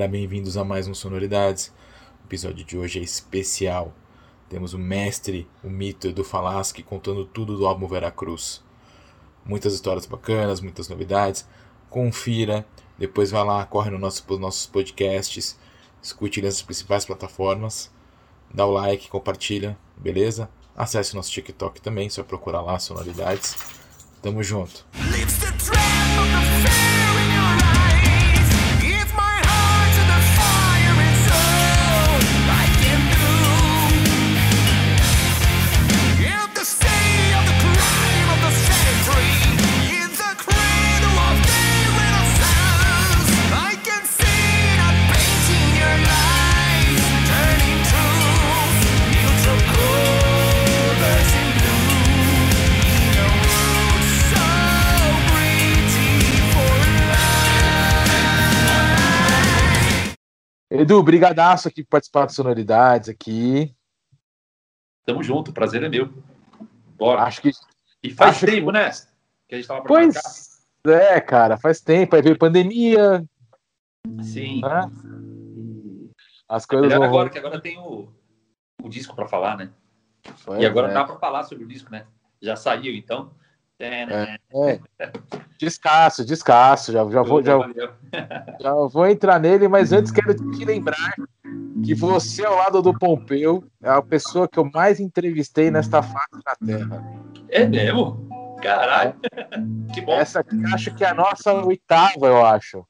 galera, bem-vindos a mais um Sonoridades. O episódio de hoje é especial. Temos o mestre, o mito Edu Falaschi contando tudo do álbum Veracruz. Muitas histórias bacanas, muitas novidades. Confira, depois vai lá, corre no nosso, nos nossos podcasts, escute nas principais plataformas, dá o like, compartilha, beleza? Acesse nosso TikTok também, só procurar lá Sonoridades. Tamo junto. Edu, brigadaço aqui por participar de Sonoridades aqui. Tamo junto, o prazer é meu. Bora. Acho que. E faz tempo, que... né? Que a gente tava pois é, cara, faz tempo. Aí veio pandemia. Sim. Né? As coisas. É vão... agora, que agora tem o, o disco para falar, né? Pois e agora é. dá para falar sobre o disco, né? Já saiu, então. É, né? é. Descasso, descasso. Já, já, vou, já, já vou entrar nele, mas antes quero te lembrar que você, ao lado do Pompeu, é a pessoa que eu mais entrevistei nesta face da Terra. É mesmo? Caralho! Que bom. Essa aqui acho que é a nossa oitava, eu acho.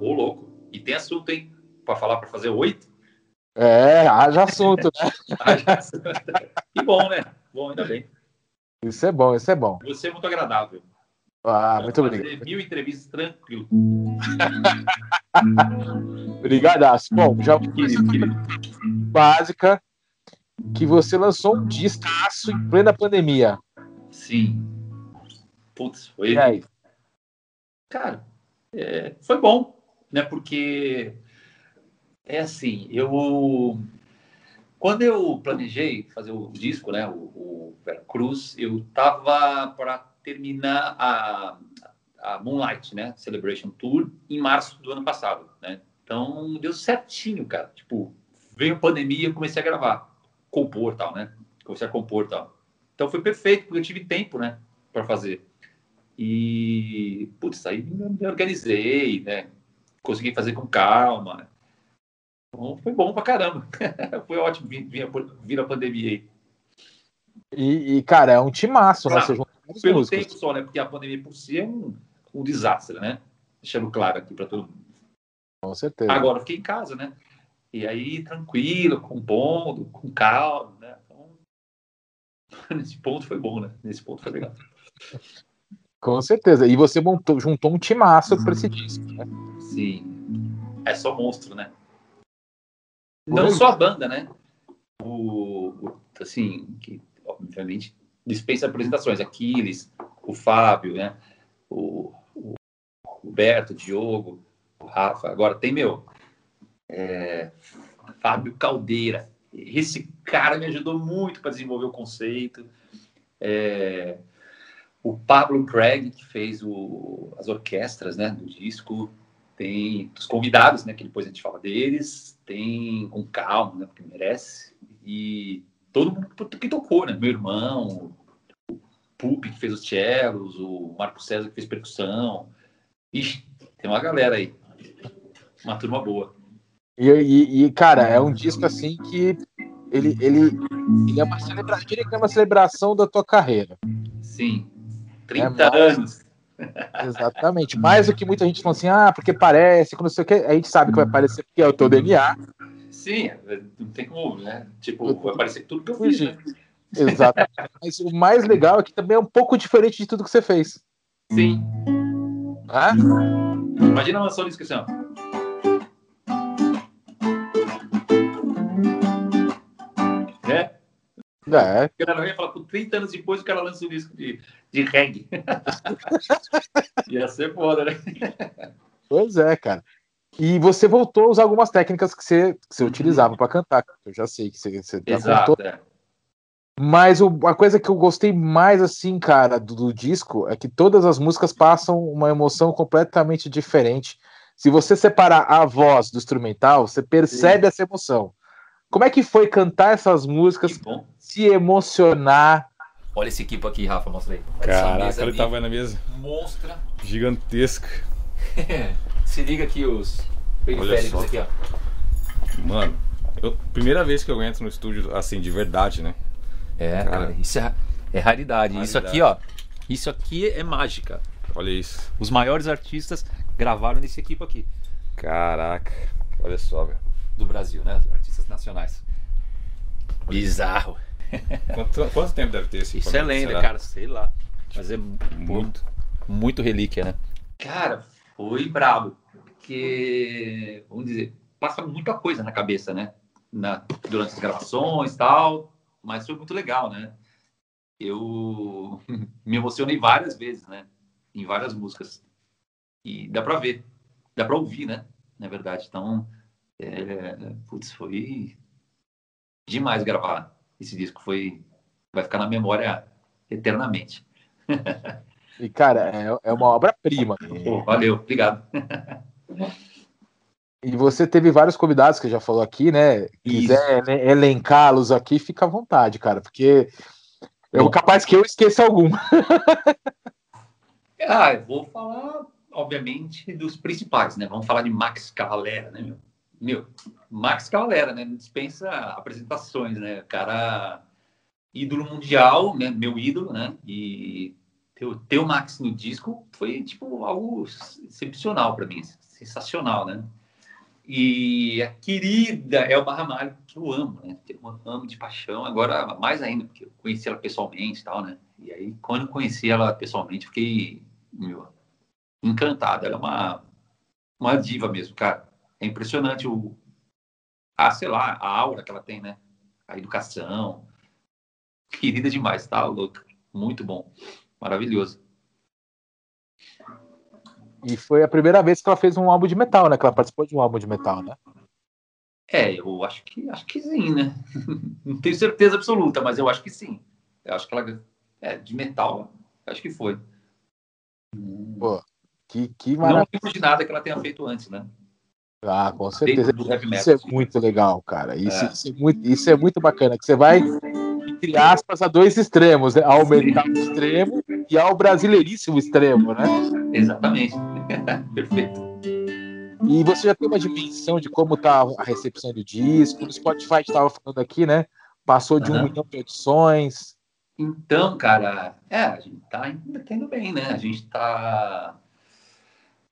Ô, louco. E tem assunto, hein? Pra falar para fazer oito? É, haja assunto, né? haja assunto. Que bom, né? Bom, ainda bem. Isso é bom, isso é bom. Você é muito agradável. Ah, muito obrigado. Mil entrevistas tranquilo. Obrigadaço. Bom, já básica que você lançou um discaço em plena pandemia. Sim. Putz, foi. E aí? Cara, é, foi bom, né? Porque é assim, eu quando eu planejei fazer o disco, né, o, o Cruz, eu tava para terminar a, a Moonlight, né, Celebration Tour em março do ano passado, né? Então deu certinho, cara. Tipo, veio a pandemia, eu comecei a gravar, compor tal, né? Comecei a compor tal. Então foi perfeito, porque eu tive tempo, né, para fazer. E, putz, aí me organizei, né? Consegui fazer com calma, então foi bom pra caramba. foi ótimo vir, vir, vir a pandemia aí. E, e, cara, é um timaço, né? claro, né? Pelo músicos. tempo só, né? Porque a pandemia por si é um, um desastre, né? Deixando claro aqui para todo mundo. Com certeza. Agora, fiquei em casa, né? E aí, tranquilo, compondo, com calma, né? Então, nesse ponto foi bom, né? Nesse ponto foi legal. Com certeza. E você montou, juntou um timaço para esse disco, né? Sim. É só monstro, né? Não só a banda, né? O, o, assim, que obviamente dispensa apresentações. Aquiles, o Fábio, né? O, o Roberto, o Diogo, o Rafa. Agora tem meu. É, Fábio Caldeira. Esse cara me ajudou muito para desenvolver o conceito. É, o Pablo Craig, que fez o, as orquestras né, do disco tem os convidados, né, que depois a gente fala deles, tem com calma, né, porque merece, e todo mundo que tocou, né, meu irmão, o Pupi que fez os cellos, o Marco César que fez percussão, Ixi, tem uma galera aí, uma turma boa. E, e, e cara, é um disco assim que ele, ele, ele é uma celebração, é uma celebração da tua carreira. Sim, 30 é anos. Exatamente. Mais do que muita gente fala assim, ah, porque parece, quando sei o que, a gente sabe que vai parecer porque é o teu DNA. Sim, não tem como, né? Tipo, vai parecer tudo que eu fiz, né? Exato. Mas o mais legal é que também é um pouco diferente de tudo que você fez. Sim. Ah? Imagina a mansão de É. O cara ia falar, por 30 anos depois o cara lança um disco de, de reggae. Ia ser foda, né? Pois é, cara. E você voltou a usar algumas técnicas que você, que você uhum. utilizava para cantar. Eu já sei que você, você já Exato, contou. É. Mas o, a coisa que eu gostei mais, assim, cara, do, do, disco é que todas as músicas passam uma emoção completamente diferente. se você separar a voz do instrumental, você percebe Sim. essa emoção. Como é que foi cantar essas músicas, se emocionar? Olha esse equipo aqui, Rafa, mostra aí. Caraca, ele tava na mesa. Monstra. Gigantesca. se liga aqui os periféricos aqui, ó. Mano, eu, primeira vez que eu entro no estúdio, assim, de verdade, né? É, cara, cara isso é, é raridade. raridade. Isso aqui, ó. Isso aqui é mágica. Olha isso. Os maiores artistas gravaram nesse equipo aqui. Caraca, olha só, velho. Do Brasil, né? Artistas nacionais. Bizarro. Quanto, quanto tempo deve ter esse Isso é lenda, será? cara, sei lá. Mas é muito, muito relíquia, né? Cara, foi brabo. Porque, vamos dizer, passa muita coisa na cabeça, né? Na, durante as gravações e tal. Mas foi muito legal, né? Eu me emocionei várias vezes, né? Em várias músicas. E dá pra ver, dá pra ouvir, né? Na verdade. Então, é, putz, foi demais gravar esse disco. Foi, vai ficar na memória eternamente. E, cara, é, é uma obra-prima. valeu, obrigado. E você teve vários convidados que já falou aqui, né? Quiser elencá-los aqui, fica à vontade, cara, porque é capaz que eu esqueça algum. ah, eu vou falar obviamente, dos principais, né? Vamos falar de Max Cavalera, né, meu? Meu, Max Cavalera, né? Dispensa apresentações, né? Cara, ídolo mundial, né? Meu ídolo, né? E ter, ter o Max no disco foi, tipo, algo excepcional para mim, sensacional, né? E a querida Elba Ramalho, que eu amo, né? Eu amo de paixão, agora mais ainda, porque eu conheci ela pessoalmente e tal, né? E aí, quando conheci ela pessoalmente, fiquei, meu, encantada. Ela é uma, uma diva mesmo, cara. É impressionante o. Ah, sei lá, a aura que ela tem, né? A educação. Querida demais, tá louca. Muito bom. Maravilhoso. E foi a primeira vez que ela fez um álbum de metal, né? Que ela participou de um álbum de metal, né? É, eu acho que acho que sim, né? Não tenho certeza absoluta, mas eu acho que sim. Eu acho que ela é de metal, acho que foi. Pô, que, que maravilha. Não de nada que ela tenha feito antes, né? Ah, com certeza. Isso é muito legal, cara. Isso é. Isso, é muito, isso é muito bacana. Que você vai, entre aspas, a dois extremos, né? Ao metal extremo e ao brasileiríssimo extremo, né? Exatamente. Perfeito. E você já tem uma dimensão de como tá a recepção do disco? O Spotify estava falando aqui, né? Passou de uhum. um milhão de edições. Então, cara, é, a gente tá ainda tendo bem, né? A gente tá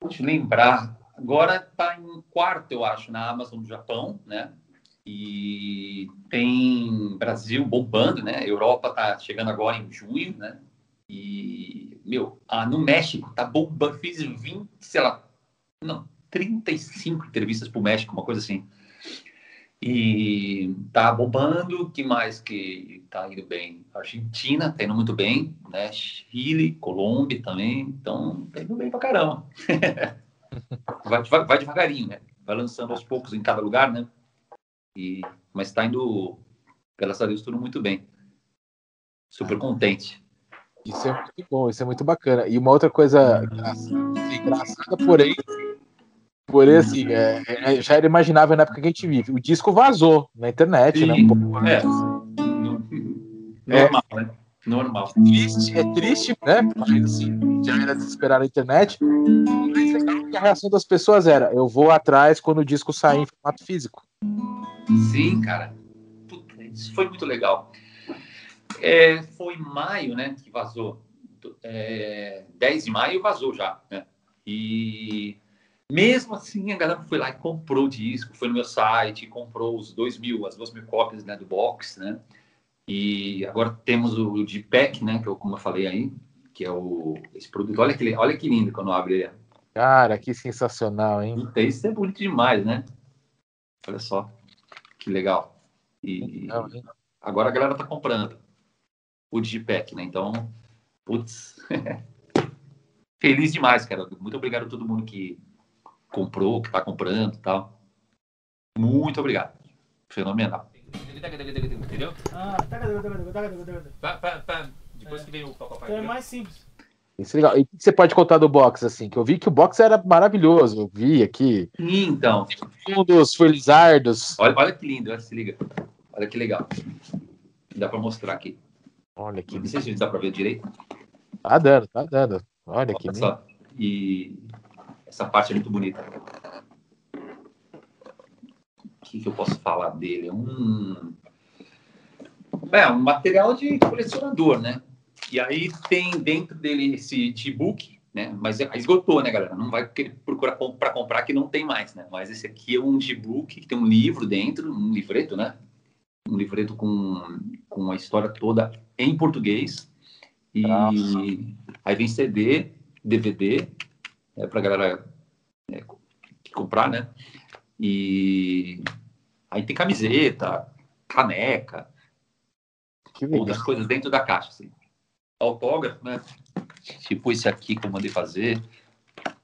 Deixa eu lembrar. Agora está em quarto, eu acho, na Amazon do Japão, né? E tem Brasil bombando, né? Europa está chegando agora em junho, né? E, meu, ah, no México tá bombando. Fiz 20, sei lá, não, 35 entrevistas pro México, uma coisa assim. E tá bombando, que mais que tá indo bem? Argentina tá indo muito bem, né? Chile, Colômbia também, então tá indo bem pra caramba. vai, vai, vai, devagarinho, né? Vai lançando aos poucos em cada lugar, né? E, mas tá indo, graças a Deus, tudo muito bem. Super contente. Isso é muito bom, isso é muito bacana. E uma outra coisa engraçada, porém, Porém, assim, é, é, já era imaginável na época que a gente vive. O disco vazou na internet, Sim, né? Um pouco, é. Normal, é, né? Normal. É triste, é triste, né? Mas assim, já era desesperar na internet. Mas legal que a reação das pessoas era: eu vou atrás quando o disco sair em formato físico. Sim, cara. Puta, isso foi muito legal. É, foi maio, né? Que vazou. É, 10 de maio vazou já, né? E mesmo assim, a galera foi lá e comprou o disco, foi no meu site, comprou os dois mil, as duas mil cópias né, do box, né? E agora temos o, o pack né? Que eu, como eu falei aí, que é o esse produto. Olha que, olha que lindo quando abre ele. Cara, que sensacional, hein? Isso é bonito demais, né? Olha só, que legal. E Não, agora a galera tá comprando o Digipack, né? Então, putz, feliz demais, cara. Muito obrigado a todo mundo que comprou, que está comprando e tal. Muito obrigado. Fenomenal. Entendeu? Ah, depois que vem o papai. É mais simples. Isso é legal. E o que você pode contar do box, assim? Que eu vi que o box era maravilhoso. Eu vi aqui. Sim, então. Um dos felizardos. Olha, olha que lindo, olha, se liga. Olha que legal. Dá para mostrar aqui. Olha que Não sei se dá para ver direito. Tá dando, tá dando. Olha que Olha lindo. só. E essa parte é muito bonita. O que, que eu posso falar dele? Um. É, um material de colecionador, né? E aí tem dentro dele esse de-book, né? Mas é- esgotou, né, galera? Não vai procurar para comprar que não tem mais, né? Mas esse aqui é um de-book que tem um livro dentro, um livreto, né? Um livreto com, com a história toda em português. E Nossa. aí vem CD, DVD, é para galera é, comprar, né? E aí tem camiseta, caneca, outras coisas dentro da caixa, assim. Autógrafo, né? Tipo esse aqui que eu mandei fazer,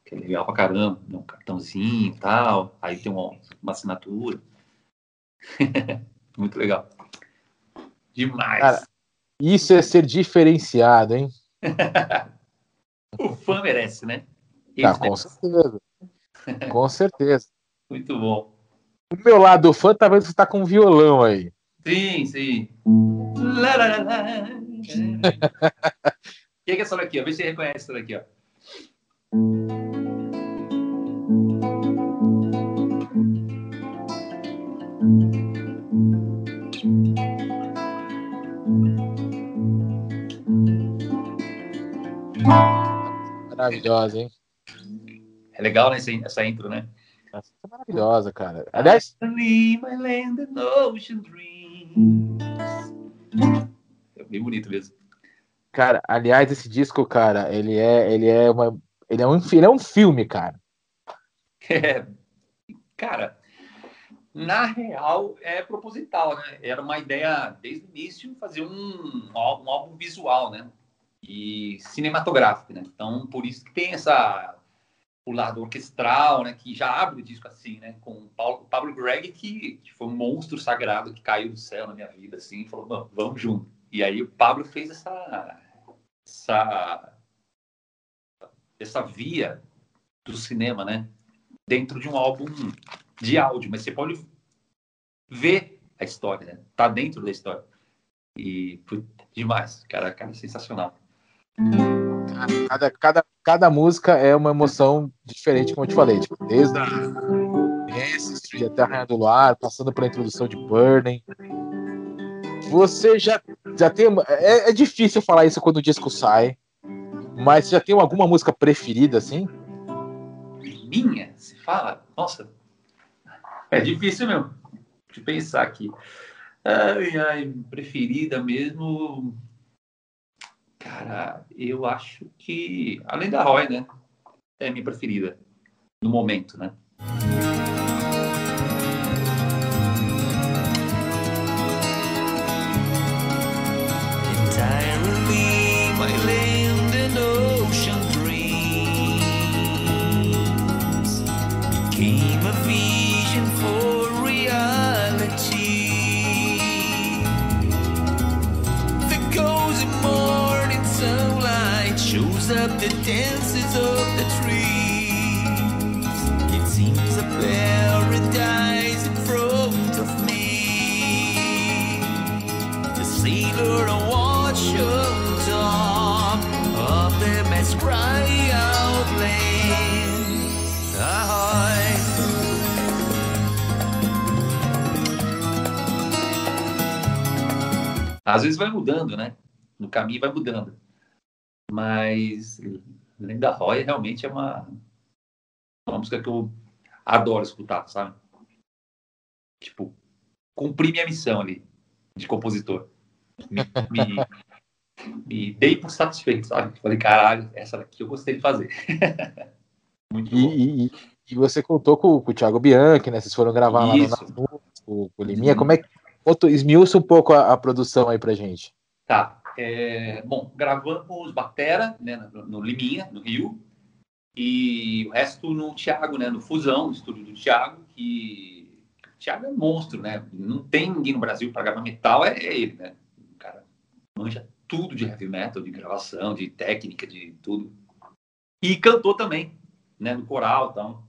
que é legal pra caramba, um cartãozinho e tal. Aí tem uma, uma assinatura. Muito legal. Demais. Cara, Isso é ser diferenciado, hein? O fã merece, né? Esse com certeza. Com certeza. Muito bom. O meu lado fã tá vendo que você tá com um violão aí. Sim, sim. Lá, lá, lá, lá. Quem que é essa daqui? ó? Vê se você reconhece essa daqui, ó. Maravilhosa, hein? É legal, né, essa, essa intro, né? Essa é maravilhosa, cara. Aliás, I my land and ocean dreams. Bem bonito mesmo. cara, aliás, esse disco, cara, ele é, ele é uma, ele é um, ele é um filme, cara. É, cara, na real é proposital, né? Era uma ideia desde o início fazer um, um álbum visual, né? E cinematográfico, né? Então, por isso que tem essa o lado orquestral, né? Que já abre o disco assim, né? Com o Paulo, Pablo Gregg, que, que foi um monstro sagrado que caiu do céu na minha vida, assim, e falou, vamos junto. E aí o Pablo fez essa essa essa via do cinema, né? dentro de um álbum de áudio, mas você pode ver a história, né? Tá dentro da história. E demais, cara, cara, sensacional. Cada, cada, cada música é uma emoção diferente, como eu te falei. Tipo, desde a Ancestry até a Rainha do Luar, passando pela introdução de Burning. Você já, já tem. É, é difícil falar isso quando o disco sai, mas você já tem alguma música preferida, assim? Minha, se fala, nossa, é difícil mesmo. Eu pensar aqui. Ai, ai, preferida mesmo. Cara, eu acho que, além da Roy, né? É a minha preferida no momento, né? The dances of the trees. It seems a paradise in front of me. The sailor watch on top of the mass cry out land. Ahoy! Às vezes vai mudando, né? No caminho vai mudando. Mas Linda Roy realmente é uma, uma música que eu adoro escutar, sabe? Tipo, cumpri minha missão ali de compositor. Me, me, me dei por satisfeito, sabe? Falei, caralho, essa daqui eu gostei de fazer. Muito bom. E, e- e você contou com, com o Thiago Bianchi, né? Vocês foram gravar lá no Isso. Com, o Liminha. Como é que. Esmiuça um pouco a, a produção aí pra gente. Tá. É, bom, gravamos Batera, né, no, no Liminha, no Rio, e o resto no Thiago, né, no Fusão, no estúdio do Thiago, que o Thiago é um monstro, né? Não tem ninguém no Brasil para gravar metal, é, é ele, né? O cara manja tudo de heavy metal, de gravação, de técnica, de tudo. E cantou também, né, no coral, então.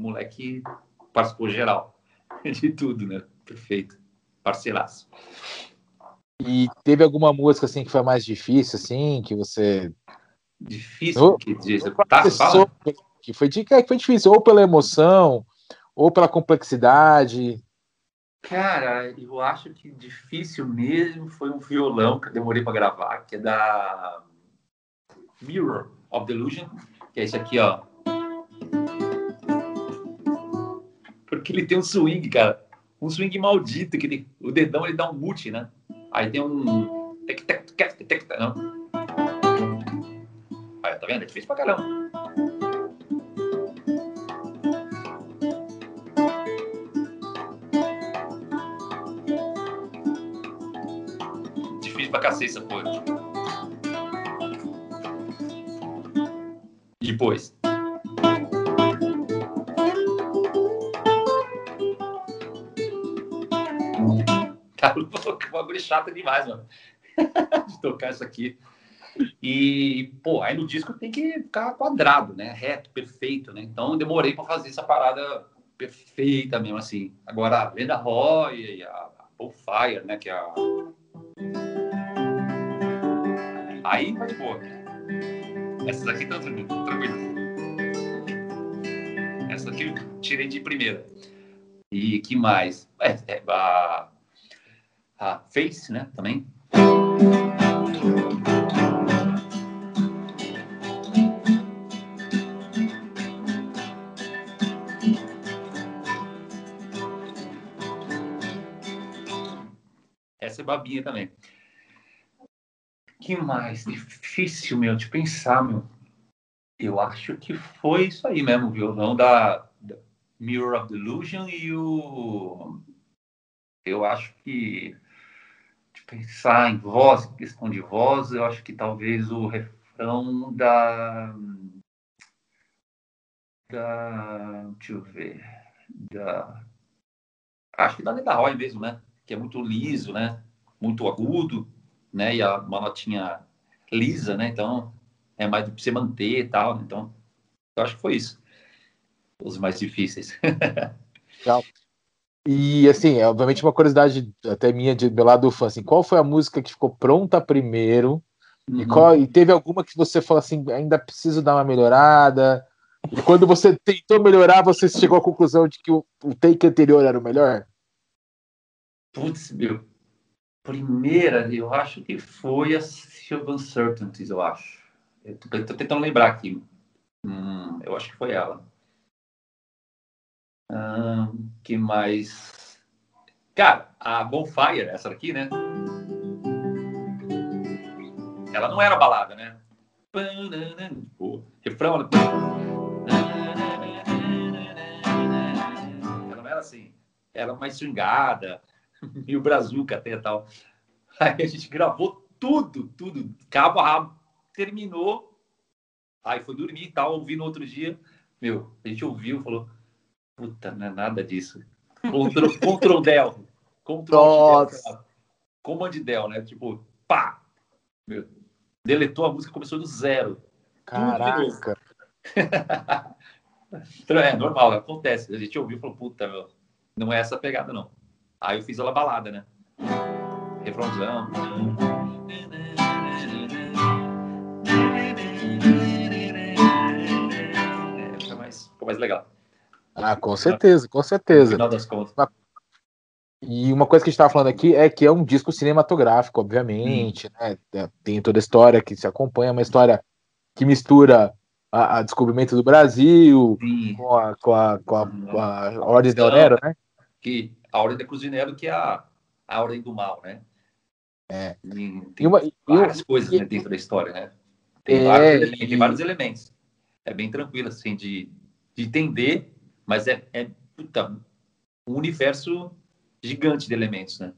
O moleque participou geral de tudo, né? Perfeito. Parceiraço. E teve alguma música assim que foi mais difícil, assim, que você. Difícil que diz. Tá, fala. que foi, de- que foi difícil, ou pela emoção, ou pela complexidade. Cara, eu acho que difícil mesmo foi um violão que eu demorei para gravar, que é da Mirror of Delusion, que é esse aqui, ó. Porque ele tem um swing, cara. Um swing maldito, que ele- o dedão ele dá um mute, né? Aí tem um. Não. Aí, tá vendo? É difícil pra caramba. Difícil pra cacete essa porra. Depois. Louco, uma bagulho chato demais, mano. De tocar isso aqui. E, pô, aí no disco tem que ficar quadrado, né? Reto, perfeito, né? Então demorei pra fazer essa parada perfeita mesmo, assim. Agora, a Lenda Roy e a, a Bullfire, né? Que é a. Aí tá de boa. Essas aqui estão tranquilo. Essa aqui eu tirei de primeira. E que mais? É, é, a, a Face, né? Também. Essa é babinha também. Que mais? Difícil, meu, de pensar, meu. Eu acho que foi isso aí mesmo, o violão da, da Mirror of Delusion e o. Eu acho que. Pensar em voz, questão de voz, eu acho que talvez o refrão da. Da. Deixa eu ver. Da. Acho que da Leda Roy mesmo, né? Que é muito liso, né? Muito agudo, né? E a, uma notinha lisa, né? Então é mais pra você manter e tal. né? Então, eu acho que foi isso. Os mais difíceis. E assim, é, obviamente uma curiosidade até minha de meu lado do fã, assim, qual foi a música que ficou pronta primeiro? E, Uhum. qual, e teve alguma que você falou assim, ainda preciso dar uma melhorada? E quando você tentou melhorar, você chegou à conclusão de que o, o take anterior era o melhor? Putz, meu. Primeira, eu acho que foi a of Uncertainties, eu acho. Eu tô, tô tentando lembrar aqui. Hum, eu acho que foi ela. Ahn, que mais? Cara, a Bonfire, essa daqui, né? Ela não era balada, né? O refrão, ela... não era assim. Era mais swingada, meio brazuca até tal. Aí a gente gravou tudo, tudo, cabo a rabo. Terminou, aí foi dormir e tal, ouvi no outro dia. Meu, a gente ouviu falou: Puta, não é nada disso. Control, control Del. Control Nossa. Del. Command Del, né? Tipo, pá! Meu, deletou a música, começou do zero. Caraca. Então, é normal, acontece. A gente ouviu e falou, puta, meu, não é essa pegada, não. Aí eu fiz ela balada, né? Refrãozão. É, fica mais, ficou mais legal. Ah, com certeza, com No certeza. final das contas. E uma coisa que a gente estava falando aqui é que é um disco cinematográfico, obviamente, né? Tem toda a história que se acompanha, uma história que mistura a, a descobrimento do Brasil Sim, com a, com a, com a, com a Ordem de Nero, né? que a Ordem da Cruzinero, que é a, a Ordem do Mal, né? É. Tem, E tem uma, várias um- coisas e- né, dentro da história, né? Tem, É, vários, elementos, e- tem vários elementos. É bem tranquilo, assim, de, de entender, mas é, é puta, um universo gigante de elementos, né?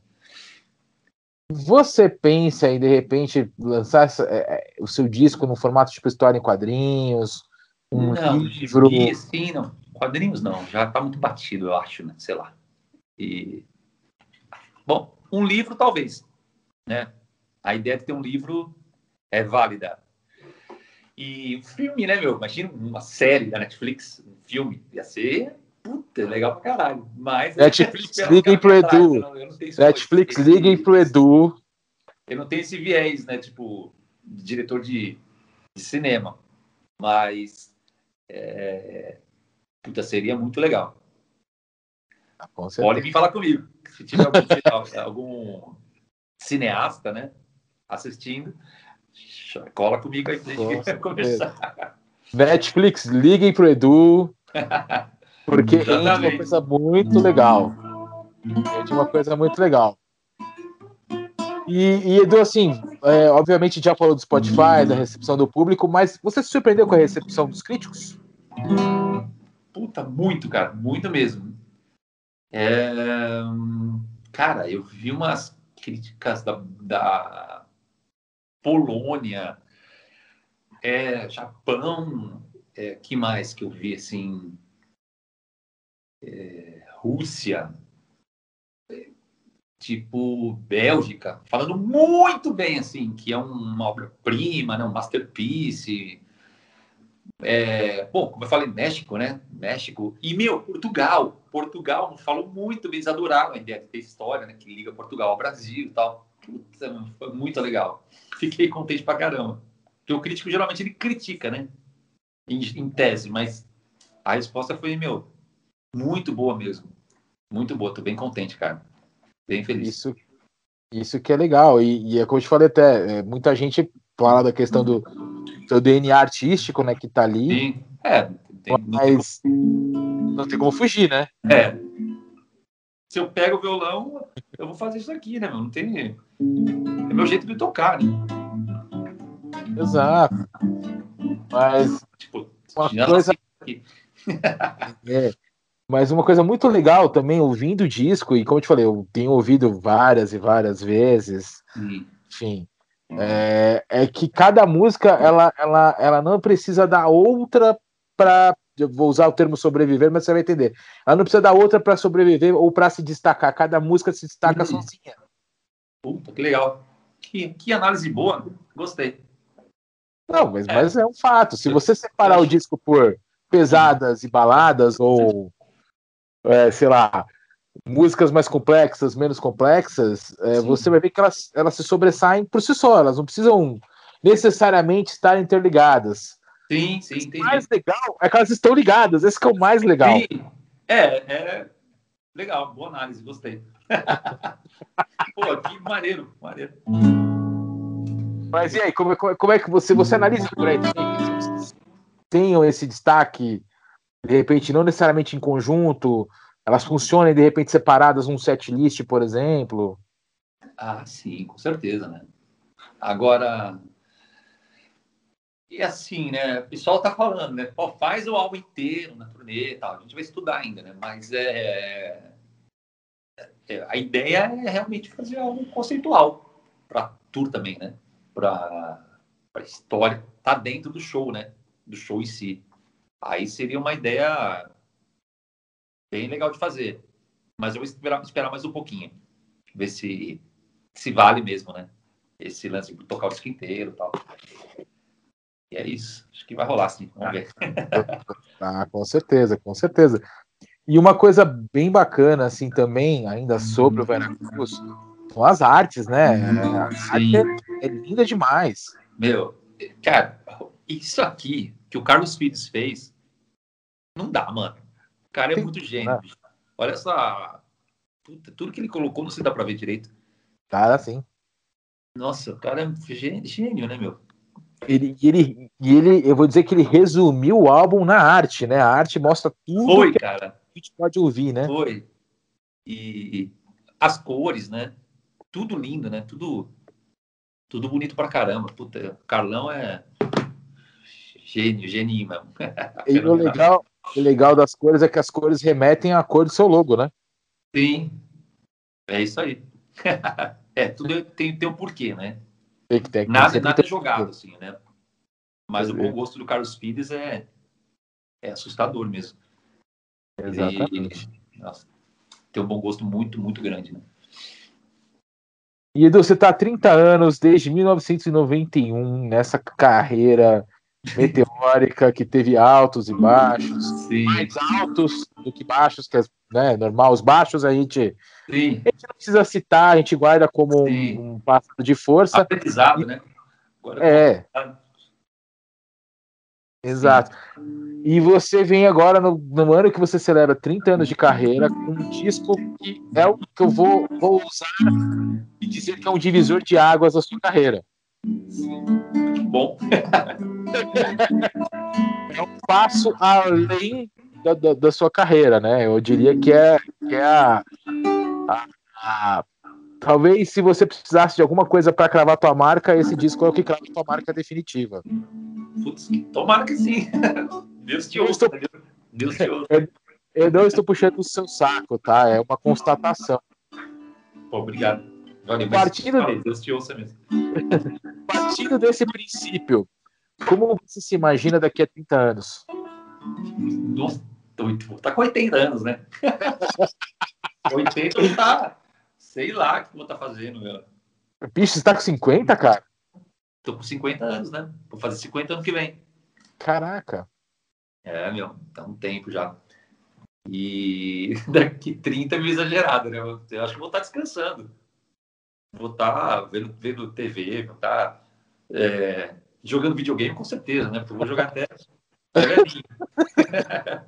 Você pensa em, de repente, lançar essa- é, é, o seu disco no formato tipo história em quadrinhos, um não, livro? gibi, sim, não. Quadrinhos não, já tá muito batido, eu acho, né? Sei lá. E... Bom, um livro talvez, né? a ideia de ter um livro é válida. E filme, né, meu? Imagina uma série da Netflix, um filme, ia ser puta, legal pra caralho. Mas Netflix, liguem pro Edu. Netflix, liguem pro Edu. Eu não tenho esse viés, né? Tipo, de diretor de, de cinema. Mas. É... Puta, seria muito legal. Ah, Pode vir falar comigo. Se tiver algum, algum cineasta, né? Assistindo, cola comigo aí pra Com gente certeza. conversar. Netflix, liguem pro Edu. Porque rende uma coisa muito legal. Rende uma coisa muito legal. E, e, Edu, assim, é, obviamente já falou do Spotify, da recepção do público, mas você se surpreendeu com a recepção dos críticos? Puta, muito, cara, muito mesmo. É, Cara, eu vi umas críticas da, da Polônia, é, Japão, é, que mais que eu vi assim? É, Rússia, é, tipo Bélgica, falando muito bem assim, que é uma obra-prima, né, um masterpiece. É, bom, como eu falei, México, né? México. E, meu, Portugal. Portugal falou muito bem, eles adoraram a ideia de ter história, né? Que liga Portugal ao Brasil e tal. Puta, foi muito legal. Fiquei contente pra caramba. Porque o crítico geralmente ele critica, né? Em, em tese, mas a resposta foi, meu, muito boa mesmo. Muito boa, tô bem contente, cara. Bem feliz. Isso, isso que é legal. E, e é como eu te falei até, é, muita gente fala da questão do seu DNA artístico, né, que tá ali, Sim. É, tem mas não tem como fugir, né? É. Se eu pego o violão, eu vou fazer isso aqui, né, meu? Não tem. É meu jeito de tocar, né? Exato. Mas Tipo, uma coisa. É, mas uma coisa muito legal também, ouvindo o disco, e como eu te falei, eu tenho ouvido várias e várias vezes, Sim. enfim, é, é que cada música, ela, ela, ela não precisa da outra para vou usar o termo sobreviver, mas você vai entender. Ela não precisa da outra para sobreviver ou para se destacar. Cada música se destaca Uhum. sozinha. Puta, que legal. Que, que análise boa. Gostei. Não, mas, É. mas é um fato. Se você separar o disco por pesadas e baladas, ou é, sei lá, músicas mais complexas, menos complexas, é, você vai ver que elas, elas se sobressaem por si só, elas não precisam necessariamente estar interligadas. Sim, sim, O entendi. mais legal é que elas estão ligadas, esse que é o mais legal. Sim. É, é. Legal, boa análise, gostei. Pô, que maneiro, maneiro. Mas e aí, como, é- como é- que você, você analisa por aí Tenham esse destaque, de repente, não necessariamente em conjunto, elas funcionem de repente separadas num set list, por exemplo. Ah, sim, com certeza, né? Agora, e assim, né? O pessoal tá falando, né? Pô, faz o álbum inteiro na turnê e tal. A gente vai estudar ainda, né? Mas é, é- a ideia é realmente fazer algo conceitual para tour também, né? Para para história, tá dentro do show, né? Do show em si. Aí seria uma ideia bem legal de fazer. Mas eu vou esperar, esperar mais um pouquinho. Ver se, se vale mesmo, né? Esse lance de tocar o disco inteiro e tal. E é isso. Acho que vai rolar sim. Vamos ver. Ah, com certeza, com certeza. E uma coisa bem bacana, assim, também, ainda sobre o Veracruz, são as artes, né? A arte é, é linda demais. Meu, cara, isso aqui que o Carlos Pires fez, não dá, mano. O cara é Tem- muito gênio, né? Olha essa. Puta, tudo que ele colocou não se dá pra ver direito. Cara, assim. Nossa, o cara é gênio né, meu? Ele, e ele, e ele, eu vou dizer que ele resumiu o álbum na arte, né? A arte mostra tudo Foi, que cara. a gente pode ouvir, né? Foi. E as cores, né? Tudo lindo, né? Tudo, tudo bonito pra caramba. Puta, o Carlão é gênio, geninho mesmo. E o legal, o legal das cores é que as cores remetem à cor do seu logo, né? Sim, é isso aí. é, tudo tem, tem um porquê, né? Nada, nada é jogado, assim, né? Mas o bom gosto do Carlos Pires é, é assustador mesmo. Exatamente. Ele, nossa, tem um bom gosto muito, muito grande, né? E Edu, você tá há 30 anos, desde 1991, nessa carreira meteórica que teve altos e baixos. Sim, Mais altos do que baixos, que é né, normal. Os baixos a gente, sim. a gente não precisa citar, a gente guarda como Sim. um, um de força. Aprendizado, né? Agora, É, exato. E você vem agora no, no ano que você celebra 30 anos de carreira com um disco que é o que eu vou, vou usar e dizer que é um divisor de águas da sua carreira. Bom, É um passo além da, da, da sua carreira, né? Eu diria que é, que é a, a- a- Talvez se você precisasse de alguma coisa para cravar tua marca, esse disco é o que crava tua marca definitiva. putz, tomara que sim. Deus te Eu ouça. estou- né? Deus te ouça. Eu não estou puxando o seu saco, tá? É uma constatação. Pô, obrigado. Olha, mas Partindo fala, de- Deus te ouça mesmo. Partindo desse princípio, como você se imagina daqui a 30 anos? Nossa, tá com 80 anos, né? 80 eu tá. Sei lá o que eu vou estar fazendo, meu. Bicho, você tá com 50, cara? Tô com 50 anos, né? Vou fazer 50 ano que vem. Caraca. É, meu, tá um tempo já. E daqui 30 é meio exagerado, né? Eu eu acho que vou estar descansando. Vou estar vendo, vendo TV, vou estar é, jogando videogame com certeza, né? Porque eu vou jogar até.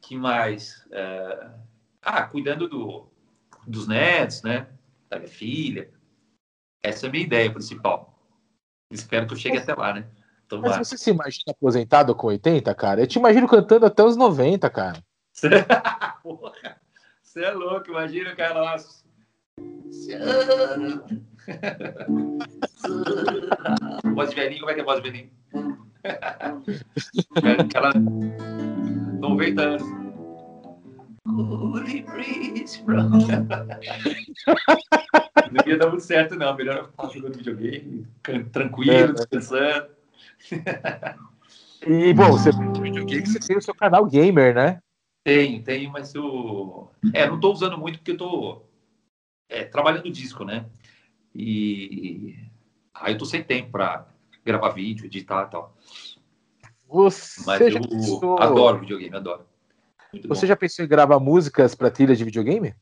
que mais? É, Ah, cuidando do, dos netos, né? Da minha filha. Essa é a minha ideia principal. Espero que eu chegue até lá, né? Mas Tomara. você se imagina aposentado com 80, cara? Eu te imagino cantando até os 90, cara. Porra, você é louco, imagina o cara lá. voz de velhinho, como é que é a voz de velhinho? Aquela 90 anos. Holy breeze from- Não ia dar muito certo, não. Melhor eu ficar jogando videogame, tranquilo, É. descansando. E, bom, você videogame, você tem o seu canal gamer, né? Tenho, tenho, mas eu. É, não tô usando muito porque eu tô é, trabalhando disco, né? E aí eu tô sem tempo pra gravar vídeo, editar e tal. Você Mas eu pensou... adoro videogame, adoro. Muito Você bom. já pensou em gravar músicas pra trilha de videogame?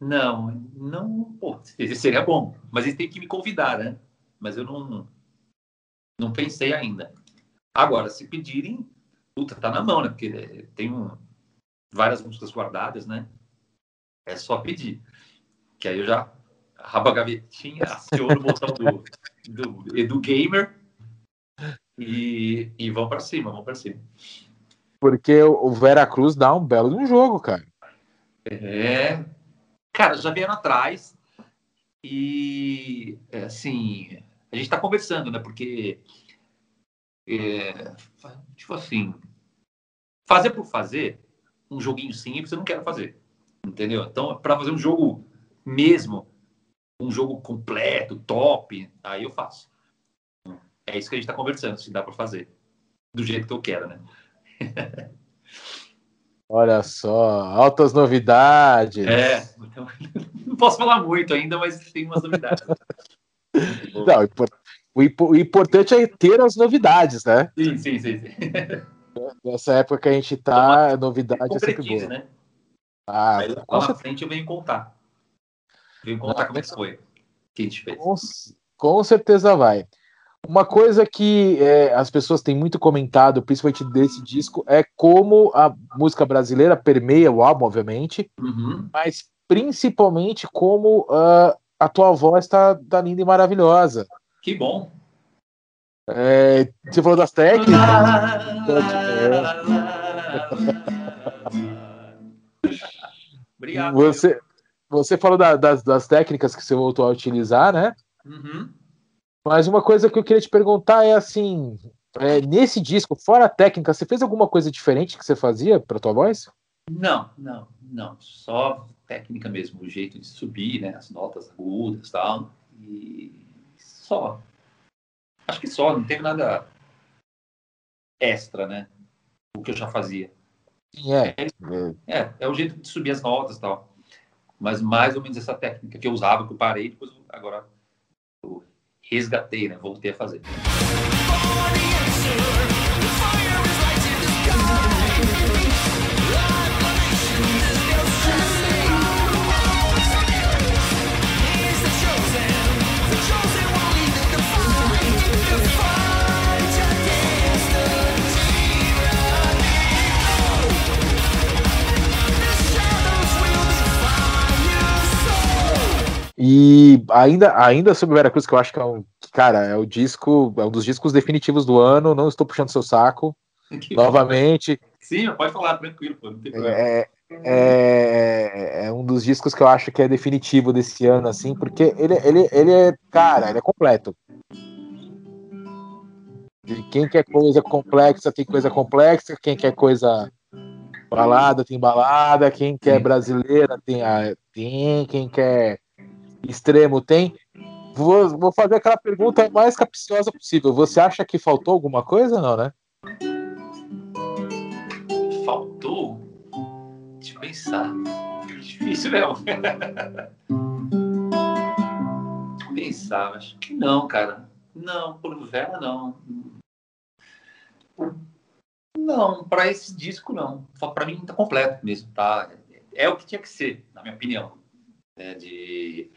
Não, não, pô, seria bom, mas eles têm que me convidar, né? Mas eu não, não pensei ainda. Agora, se pedirem, puta, tá na mão, né? Porque tem um- várias músicas guardadas, né? É só pedir. Que aí eu já rabo a gavetinha, aciono o botão do, do Edu Gamer e, e vão pra cima, vão pra cima. Porque o Veracruz dá um belo de um jogo, cara. É. Cara, já vieram atrás e, é, assim, a gente tá conversando, né? Porque, é, tipo assim, fazer por fazer, um joguinho simples eu não quero fazer, entendeu? Então, para fazer um jogo mesmo, um jogo completo, top, aí eu faço. É isso que a gente tá conversando, se dá para fazer, do jeito que eu quero, né? Olha só, altas novidades. É, então, não posso falar muito ainda, mas tem umas novidades. Não, o impor- o, impo- o importante é ter as novidades, né? Sim, sim, sim. sim. Nessa época que a gente tá, novidade é sempre boa. né? Ah, Aí lá na frente eu venho contar. Venho contar como é que foi. Que a gente fez. com com certeza vai. Uma coisa que é, as pessoas têm muito comentado, principalmente desse disco, é como a música brasileira permeia o álbum, obviamente, Uhum. mas principalmente como ah, a tua voz tá, tá linda e maravilhosa. Que bom. É, você falou das técnicas. Obrigado. Você, você falou da- das, das técnicas que você voltou a utilizar, né? Uhum. Mas uma coisa que eu queria te perguntar é assim: é, nesse disco, fora a técnica, você fez alguma coisa diferente que você fazia para tua voz? Não, não, não. Só técnica mesmo, o jeito de subir, né? As notas agudas e tal. E só. Acho que só, não teve nada extra, né? O que eu já fazia. Sim, é. É, É, É, é o jeito de subir as notas e tal. Mas mais ou menos essa técnica que eu usava, que eu parei, depois agora eu resgatei, né? Voltei a fazer. E ainda, ainda sobre Veracruz, que eu acho que é um. Cara, é o disco, é um dos discos definitivos do ano. Não estou puxando seu saco. Novamente. Sim, pode falar, tranquilo, pô. É, é, é um dos discos que eu acho que é definitivo desse ano, assim, porque ele, ele, ele é, cara, ele é completo. De quem quer coisa complexa tem coisa complexa, quem quer coisa balada tem balada, quem quer brasileira tem, a, tem quem quer extremo tem. Vou, vou fazer aquela pergunta mais capciosa possível. Você acha que faltou alguma coisa, não, né? Faltou? Eu pensar. Difícil, mesmo. pensar, acho que não, cara. Não, por Vera não. Não, para esse disco não. Para mim tá completo mesmo, tá? É o que tinha que ser, na minha opinião. né, de...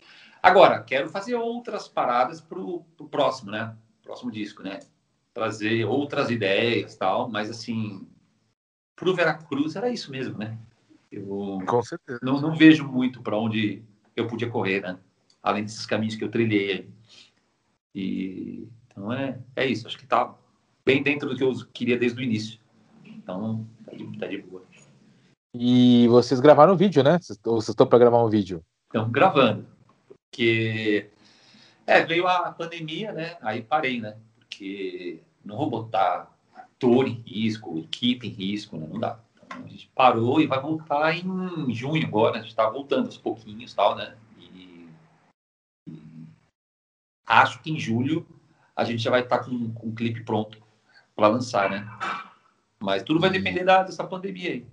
Agora, quero fazer outras paradas pro, pro próximo, né? Próximo disco, né? Trazer outras ideias tal, mas assim, pro Veracruz era isso mesmo, né? Eu Com certeza. não, não vejo muito para onde eu podia correr, né? Além desses caminhos que eu trilhei. E então é, é isso. Acho que tá bem dentro do que eu queria desde o início. Então tá de, tá de boa. E vocês gravaram um vídeo, né? Vocês- Ou vocês estão para gravar um vídeo? Estamos gravando. Porque é, veio a pandemia, né? Aí parei, né? Porque não vou botar ator em risco, equipe em risco, né? Não dá. Então, a gente parou e vai voltar em junho agora. A gente está voltando aos pouquinhos tal, né? E, e acho que em julho a gente já vai estar com, com o clipe pronto para lançar, né? Mas tudo vai depender da, dessa pandemia aí.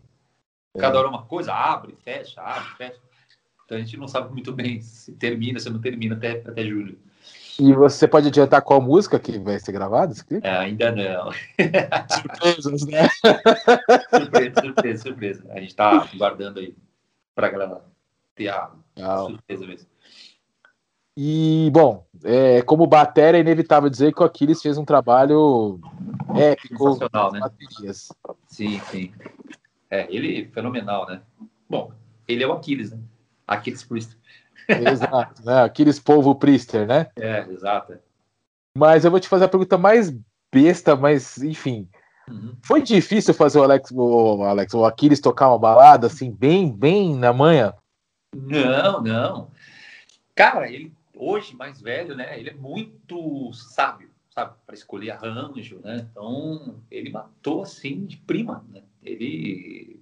Cada hora uma coisa, abre, fecha, abre, fecha. Então a gente não sabe muito bem se termina, se não termina até, até julho. E você pode adiantar qual música que vai ser gravada? É, ainda não. Surpresas, né? surpresa, surpresa, surpresa. A gente tá guardando aí pra galera ter a Legal. surpresa mesmo. E, bom, é, como batera, é inevitável dizer que o Aquiles fez um trabalho épico Sensacional, nas né? baterias. Sim, sim. É, ele é fenomenal, né? Bom, ele é o Aquiles, né? Aquiles Priest. Exato, né? Aquiles Polvo Priester, né? É, exato. Mas eu vou te fazer a pergunta mais besta, mas, enfim. Uhum. Foi difícil fazer o Alex, o Alex, o Aquiles tocar uma balada, assim, bem, bem na manhã? Não, não. Cara, ele hoje mais velho, né? Ele é muito sábio, sabe, para escolher arranjo, né? Então ele matou assim de prima, né? Ele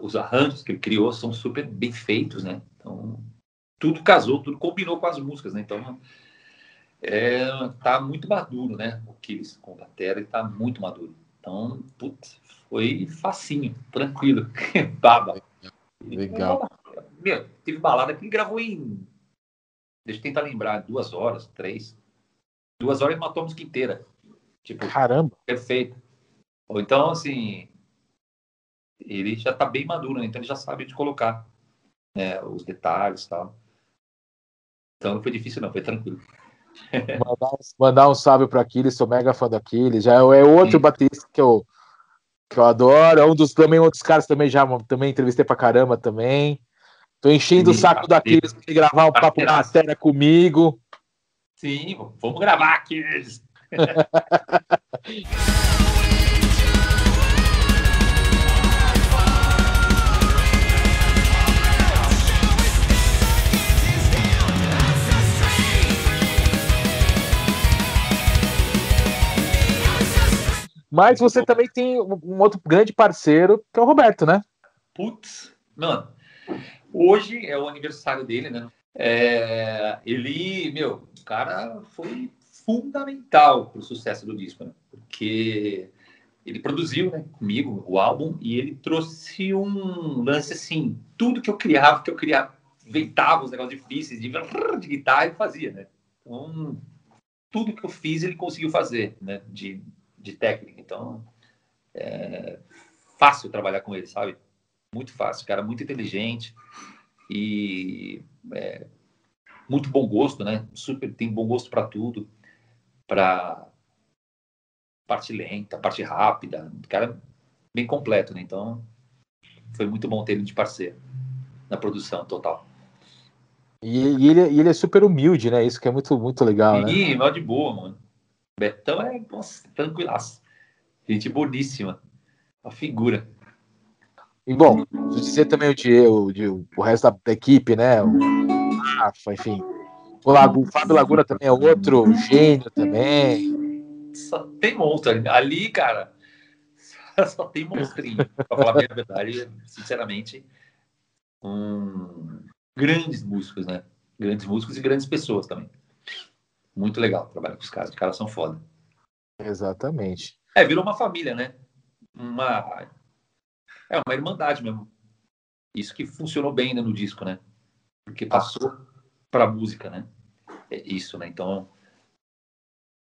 os arranjos que ele criou são super bem feitos, né? Tudo casou, tudo combinou com as músicas, né? Então é, tá muito maduro, né? O Kiris com a batera, tá muito maduro. Então, putz, foi facinho, tranquilo, baba. Legal. Meu, teve balada que ele gravou em. Deixa eu tentar lembrar, duas horas, três. Duas horas e matou a música inteira. Tipo, Caramba. perfeito. Ou então, assim. Ele já tá bem maduro, né? Então ele já sabe onde colocar né, os detalhes e tal. Então não foi difícil, não, foi tranquilo. Mandar, um- mandar um salve para Aquiles, sou mega fã do Aquiles. Já é outro Sim. baterista que eu, que eu adoro. É um dos também outros caras também já também entrevistei pra caramba também. Tô enchendo o Sim, saco do Aquiles pra ele gravar um papo Parceiraço. matéria comigo. Sim, vamos gravar aqui. Mas você também tem um outro grande parceiro, que é o Roberto, né? Putz, mano, hoje é o aniversário dele, né? É, ele, meu, o cara foi fundamental pro sucesso do disco, né? Porque ele produziu, né, comigo o álbum e ele trouxe um lance assim, tudo que eu criava, que eu criava, inventava os negócios difíceis de, de guitarra e fazia, né? um, tudo que eu fiz ele conseguiu fazer, né? De, de técnica. Então, é fácil trabalhar com ele, sabe? Muito fácil. Cara, muito inteligente e é, muito bom gosto, né? Super, tem bom gosto para tudo, para parte lenta, parte rápida. O cara bem completo, né? Então, foi muito bom ter ele de parceiro na produção total. E, e ele, e ele é super humilde, né? Isso que é muito, muito legal, né? Ih, mó de boa, mano. Betão é nossa, tranquilaço. Gente boníssima. Uma figura. E bom, dizer também o, Diego, o, o resto da, equipe, né? O Rafa, enfim. O, Lago, o Fábio Laguna também é outro gênio também. Só tem monstro ali. Cara, só tem monstrinho. pra falar a verdade, sinceramente. Um... Grandes músicos, né? Grandes músicos e grandes pessoas também. Muito legal trabalhar com os caras. Os caras são foda. Exatamente. É, virou uma família, né? Uma. É uma irmandade mesmo. Isso que funcionou bem né, no disco, né? Porque passou pra música, né? É isso, né? Então,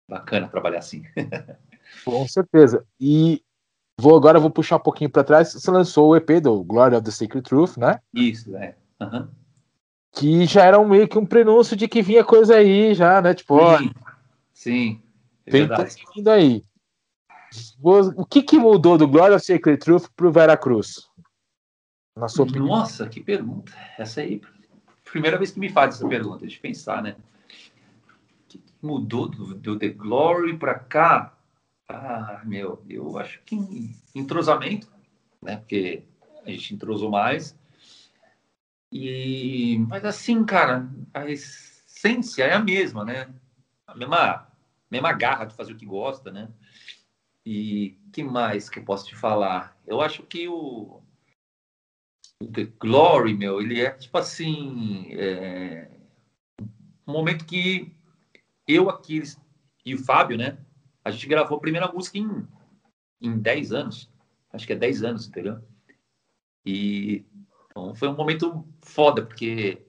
bacana trabalhar assim. Com certeza. E vou agora vou puxar um pouquinho para trás. Você lançou o EP do Glory of the Sacred Truth, né? Isso, é. Uhum. Que já era um, meio que um prenúncio de que vinha coisa aí, já, né? Tipo, ó, Sim, sim. É tem coisa vindo aí. O que, que mudou do Glory of Sacred Truth pro Veracruz? Na sua opinião? Nossa, que pergunta. Essa aí, primeira vez que me faz essa pergunta, deixa eu pensar, né? O que mudou do, do The Glory pra cá? Ah, meu, eu acho que entrosamento, né? Porque a gente entrosou mais. E, mas assim, cara, a essência é a mesma, né? A mesma, mesma garra de fazer o que gosta, né? E que mais que eu posso te falar? Eu acho que o, o The Glory, meu, ele é tipo assim, é, um momento que eu, Aquiles e o Fábio, né? A gente gravou a primeira música em, em 10 anos. Acho que é 10 anos, entendeu? E então, foi um momento foda, porque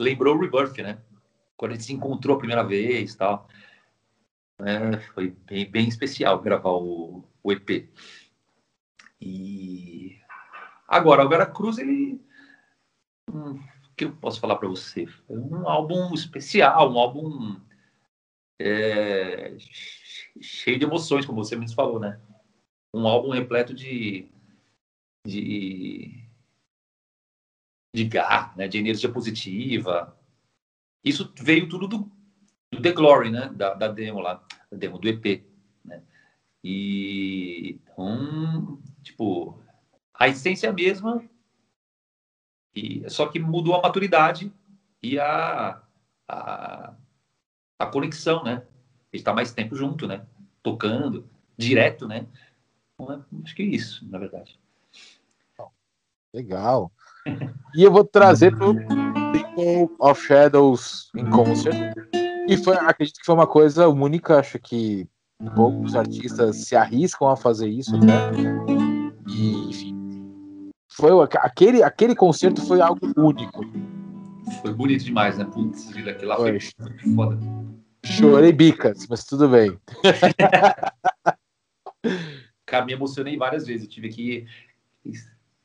lembrou o Rebirth, né? Quando a gente se encontrou a primeira vez tal. É, foi bem, bem especial gravar o, o EP. E agora, o Veracruz, ele. hum, o que eu posso falar para você? É um álbum especial, um álbum é, cheio de emoções, como você mesmo falou, né? Um álbum repleto de. de de garra, né, de energia positiva. Isso veio tudo do, do The Glory, né, da, da demo lá, da demo do EP, né. E então, tipo, a essência é a mesma, e só que mudou a maturidade e a a, a conexão, né? A gente tá mais tempo junto, né? Tocando direto, né? Então, é- acho que é isso, na verdade. Legal. E eu vou trazer pro Temple of Shadows em concert. E foi, acredito que foi uma coisa única, acho que poucos artistas se arriscam a fazer isso, né? E, enfim. Foi, aquele, aquele concerto foi algo único. Foi bonito demais, né? Putz, vida, aquilo lá foi Foi. foda. Chorei bicas, mas tudo bem. Cara, me emocionei várias vezes. Eu tive que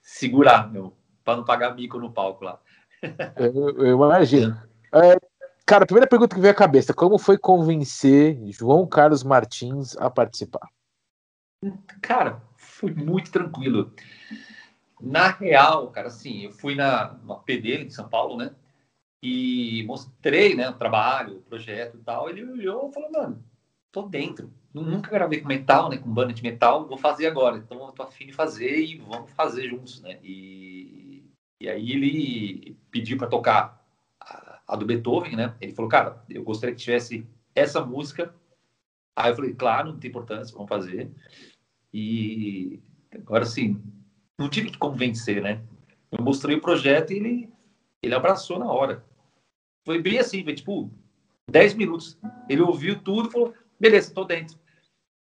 segurar, meu, para não pagar mico no palco lá. Eu, eu imagino. É, cara, a primeira pergunta que veio à cabeça: como foi convencer João Carlos Martins a participar? Cara, foi muito tranquilo. Na real, cara, assim, eu fui na, na P dele, em São Paulo, né? E mostrei, né, o trabalho, o projeto e tal. Ele olhou e falou, mano, tô dentro. Nunca gravei com metal, né, com banda de metal, vou fazer agora. Então eu tô afim de fazer e vamos fazer juntos, né? E, e aí ele pediu para tocar a, do Beethoven, né? Ele falou, cara, eu gostaria que tivesse essa música. Aí eu falei, claro, não tem importância, vamos fazer. E agora sim, não tive que convencer, né? Eu mostrei o projeto e ele, ele abraçou na hora. Foi bem assim, foi tipo 10 minutos. Ele ouviu tudo falou: beleza, tô dentro.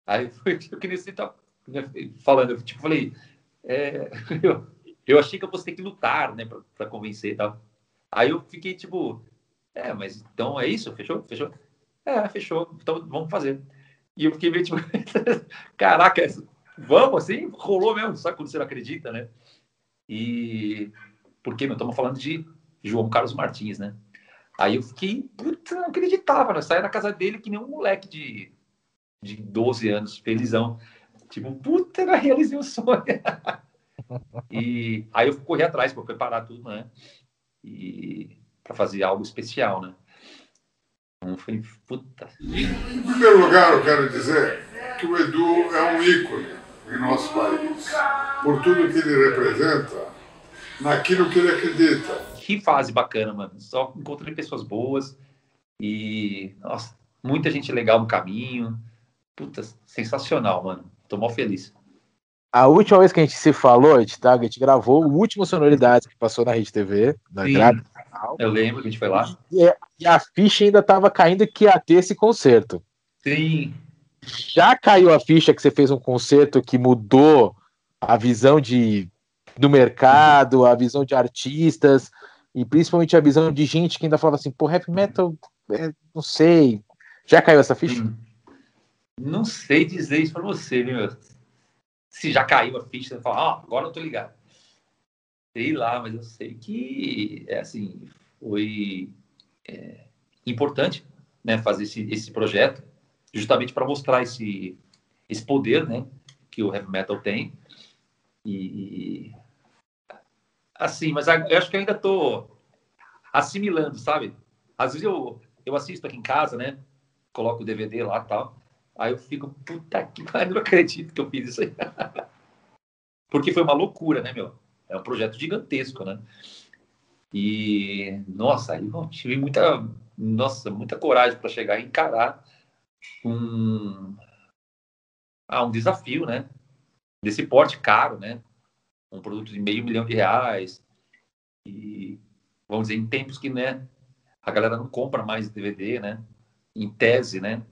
Aí foi eu queria você tá falando, eu tipo, falei, é, eu, eu achei que eu fosse ter que lutar, né, pra convencer e tal. Aí eu fiquei tipo, é, mas então é isso, fechou? Fechou? É, fechou. Então vamos fazer. E eu fiquei meio tipo, caraca, vamos assim? Rolou mesmo, sabe quando você não acredita, né? E porque meu, estamos falando de João Carlos Martins, né? Aí eu fiquei, puta, não acreditava, né? Saí da casa dele que nem um moleque de, de 12 anos, felizão. Tipo, puta, eu realizei o sonho. e aí eu corri atrás para preparar tudo, né? E para fazer algo especial, né? Então foi, puta. Em primeiro lugar, eu quero dizer que o Edu é um ícone em nosso país, por tudo que ele representa, naquilo que ele acredita. Que fase bacana, mano. Só encontrei pessoas boas e, nossa, muita gente legal no caminho. Puta, sensacional, mano. Tô mal feliz. A última vez que a gente se falou, a gente, tá, a gente gravou o último Sonoridades que passou na Rede TV, na Sim. grade. Eu lembro que a gente foi lá. E, e a ficha ainda tava caindo que ia ter esse concerto. Sim. Já caiu a ficha que você fez um concerto que mudou a visão de, do mercado, a visão de artistas, e principalmente a visão de gente que ainda falava assim, pô, heavy metal, é, não sei. Já caiu essa ficha? Sim. Não sei dizer isso pra você, viu? Se já caiu a ficha, fala, ah, agora eu tô ligado. Sei lá, mas eu sei que, é assim, foi é, importante né, fazer esse, esse projeto, justamente para mostrar esse, esse poder né, que o heavy metal tem. E, assim, mas eu acho que ainda tô assimilando, sabe? Às vezes eu, eu assisto aqui em casa, né? Coloco o DVD lá e tal. Aí eu fico, puta que pariu, não acredito que eu fiz isso aí. Porque foi uma loucura, né, meu? É um projeto gigantesco, né? E, nossa, eu tive muita, nossa, muita coragem para chegar e encarar um, ah, um desafio, né? Desse porte caro, né? Um produto de meio milhão de reais. E, vamos dizer, em tempos que, né? A galera não compra mais DVD, né? Em tese, né?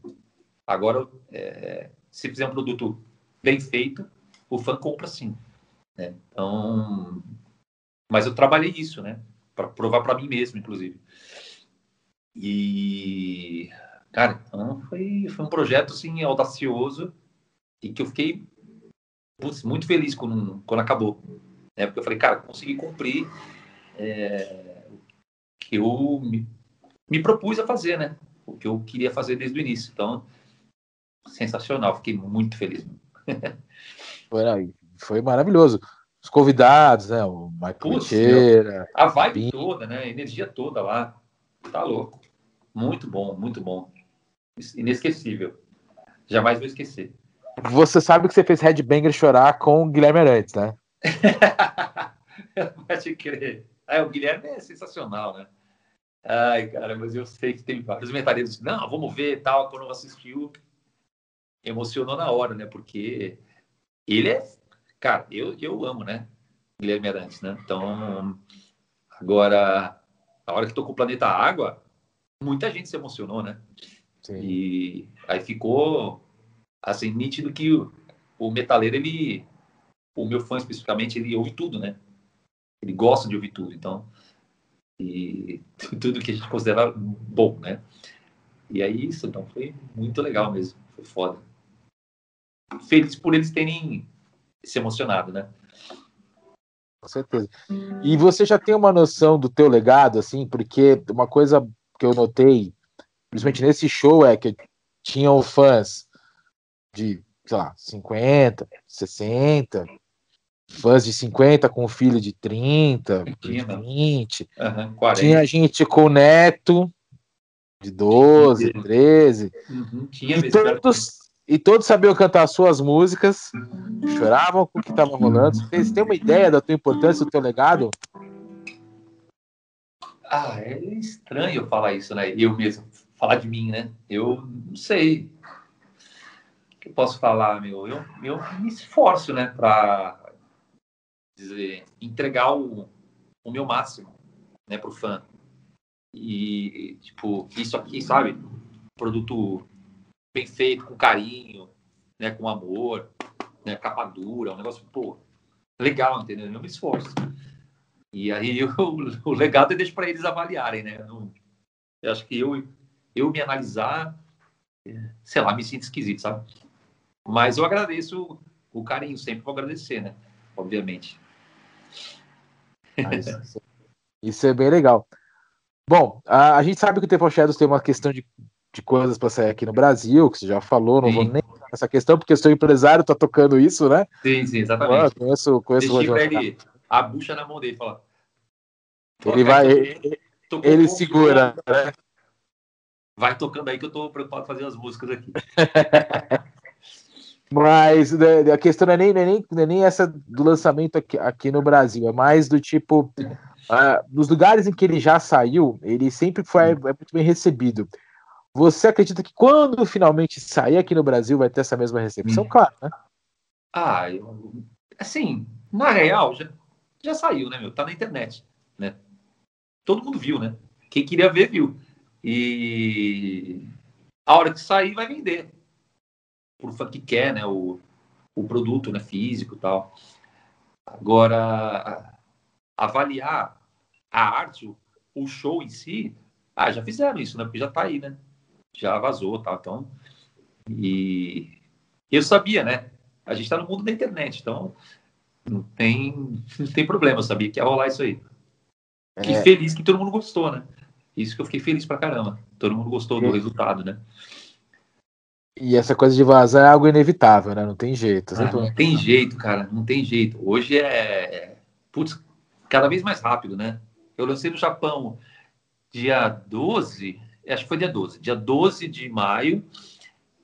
Agora, é, se fizer um produto bem feito, o fã compra sim. Né? Então, mas eu trabalhei isso, né? Para provar para mim mesmo, inclusive. E, cara, então foi, foi um projeto assim audacioso e que eu fiquei putz, muito feliz quando, quando acabou. Né? Porque eu falei, cara, consegui cumprir é, o que eu me, me propus a fazer, né? O que eu queria fazer desde o início. Então, sensacional, fiquei muito feliz. Foi, foi maravilhoso. Os convidados, né? O Michael Teixeira. A vibe toda, né? A energia toda lá. Tá louco. Muito bom, muito bom. Inesquecível. Jamais vou esquecer. Você sabe que você fez Headbanger chorar com o Guilherme Arantes, né? Pode crer. É, o Guilherme é sensacional, né? Ai, cara, mas eu sei que tem vários metaleiros não, vamos ver tal. Quando assistiu, emocionou na hora, né? Porque ele é. Cara, eu, eu amo, né? Guilherme Arantes, né? Então, agora, a hora que tocou o Planeta Água, muita gente se emocionou, né? Sim. E aí ficou assim nítido que o, o metaleiro ele o meu fã especificamente ele ouve tudo, né? Ele gosta de ouvir tudo, então e tudo que a gente considera bom, né? E aí isso, então foi muito legal mesmo, foi foda. Feliz por eles terem se emocionado, né? Com certeza. E você já tem uma noção do teu legado, assim, porque uma coisa que eu notei, principalmente nesse show, é que tinham fãs de, sei lá, 50, 60, fãs de 50 com filho de 30, de Tinha, né? 20. Aham, 40. Tinha gente com neto de 12, 13. Uhum, tinha E todos, e todos sabiam cantar as suas músicas, choravam com o que estava rolando. Vocês têm uma ideia da tua importância, do teu legado? Ah, é estranho falar isso, né? Eu mesmo, falar de mim, né? Eu não sei. O que eu posso falar, meu? Eu, eu me esforço, né, pra dizer, entregar o, o meu máximo, né, pro fã. E, tipo, isso aqui, sabe? Produto bem feito, com carinho, né, com amor, né, capa dura, um negócio, pô, legal, entendeu? Eu me esforço. E aí o, o legado eu deixo para eles avaliarem, né? Eu, não- eu acho que eu, eu me analisar, é, sei lá, me sinto esquisito, sabe? Mas eu agradeço o carinho, sempre vou agradecer, né? Obviamente. Ah, isso, isso é bem legal. Bom, a, a gente sabe que o Temple Shadows tem uma questão de, de coisas para sair aqui no Brasil, que você já falou, não Sim. vou nem nessa questão, porque seu empresário tá tocando isso, né? Sim, sim, Ah, exatamente. conheço, conheço o pra ele a bucha na mão dele, falar. Ele vai, ele, ele segura, né? Vai tocando aí que eu tô preocupado fazer as músicas aqui. Mas né, a questão não é nem, é nem, é nem essa do lançamento aqui, aqui no Brasil, é mais do tipo. ah, nos lugares em que ele já saiu, ele sempre foi é muito bem recebido. Você acredita que quando finalmente sair aqui no Brasil vai ter essa mesma recepção? Hum. Claro, né? Ah, eu, assim, na real, já, já saiu, né, meu? Tá na internet, né? Todo mundo viu, né? Quem queria ver, viu. E a hora que sair, vai vender. Por fã que quer, né? O, o produto, né? Físico e tal. Agora, avaliar a arte, o, o show em si, ah, já fizeram isso, né? Porque já tá aí, né? Já vazou, tal. Então, e eu sabia, né? A gente tá no mundo da internet, então não tem, não tem problema, eu sabia que ia rolar isso aí. Que É. feliz que todo mundo gostou, né? Isso que eu fiquei feliz pra caramba. Todo mundo gostou do É. resultado, né? E essa coisa de vazar é algo inevitável, né? Não tem jeito. Ah, não tem jeito, cara, não tem jeito. Hoje é, é- putz, cada vez mais rápido, né? Eu lancei no Japão dia 12, acho que foi dia 12, dia 12 de maio,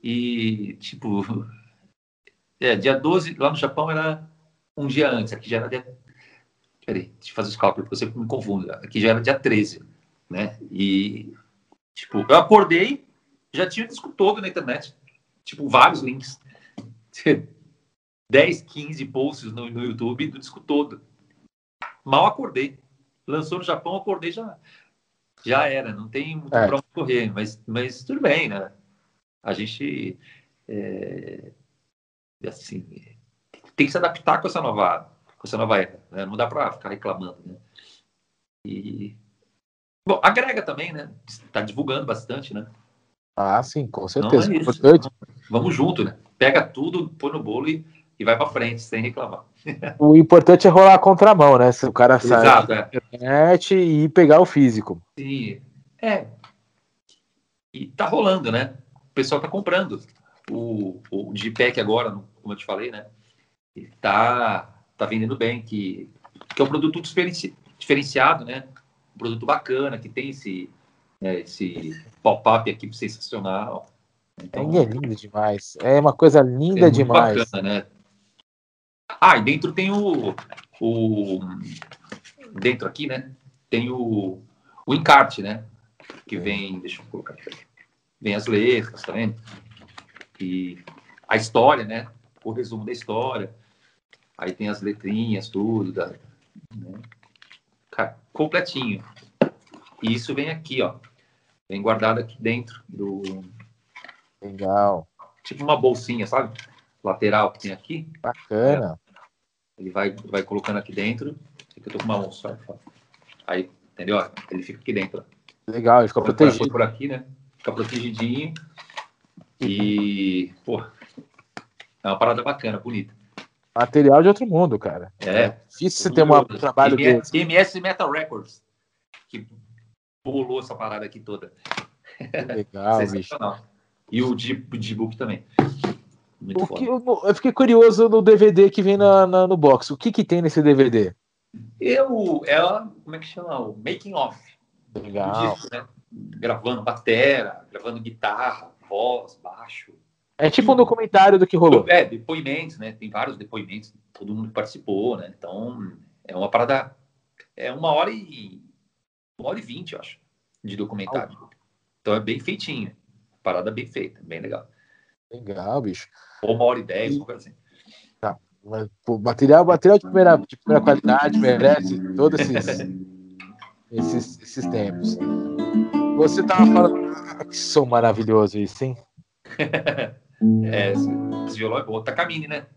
e tipo, é, dia 12 lá no Japão era um dia antes, aqui já era dia. Peraí, deixa eu fazer os cálculos, porque eu sempre me confundo. Aqui já era dia 13, né? E, tipo, eu acordei, já tinha o disco todo na internet, tipo, vários links. 10, 15 posts no, no YouTube do disco todo. Mal acordei. Lançou no Japão, acordei já. Já era, não tem muito É. onde correr, mas, mas tudo bem, né? A gente é, assim, tem que se adaptar com essa nova, com essa nova era, né? Não dá para ficar reclamando, né? E bom, agrega também, né? Está divulgando bastante, né? Ah, sim, com Não certeza. é isso. Importante. Vamos junto, né? Pega tudo, põe no bolo e, e vai para frente, sem reclamar. O importante é rolar a contramão, né? Se o cara sai Exato, é. internet e pegar o físico. Sim. É. E tá rolando, né? O pessoal tá comprando. O, o JPEG agora, como eu te falei, né? Ele tá, tá vendendo bem, que, que é um produto diferenci- diferenciado, né? Um produto bacana, que tem esse, né, esse pop-up aqui sensacional. Então, é lindo demais. É uma coisa linda é demais. bacana, né? Ah, e dentro tem o, o. Dentro aqui, né? Tem o, o encarte, né? Que vem. Deixa eu colocar aqui. Vem as letras, tá vendo? E a história, né? O resumo da história. Aí tem as letrinhas, tudo. Da, né? Cara, completinho. E isso vem aqui, ó. Vem guardado aqui dentro do, Legal. tipo uma bolsinha, sabe? Lateral que tem aqui. Bacana. Ele vai, vai colocando aqui dentro. Aqui eu tô com uma mão só. Aí, entendeu? Ele fica aqui dentro. Legal, ele fica protegido. por aqui, né? Fica protegidinho. E, pô, é uma parada bacana, bonita. Material de outro mundo, cara. É. Difícil você ter um trabalho TMS, desse. Metal Records, que bolou essa parada aqui toda. Legal, bicho. E o de, o de book também. Muito O foda. que, eu, eu fiquei curioso no DVD que vem na, na- no box. O que que tem nesse DVD? Eu, ela, como é que chama? O Making Off. Legal. disco, né? Gravando batera, gravando guitarra, voz, baixo. É tipo um documentário do que rolou. É, depoimentos, né? Tem vários depoimentos, todo mundo participou, né? Então, é uma parada. É uma hora e. Uma hora e vinte, eu acho, de documentário. Então é bem feitinho. Parada bem feita, bem legal. Legal, bicho. Ou uma hora e dez, coisa assim. Mas, pô, material, material de primeira, de primeira qualidade merece todos esses, esses, esses tempos. Você tava falando. Ah, que som maravilhoso isso, hein? É, esse, esse violão é bom. Takamine, né?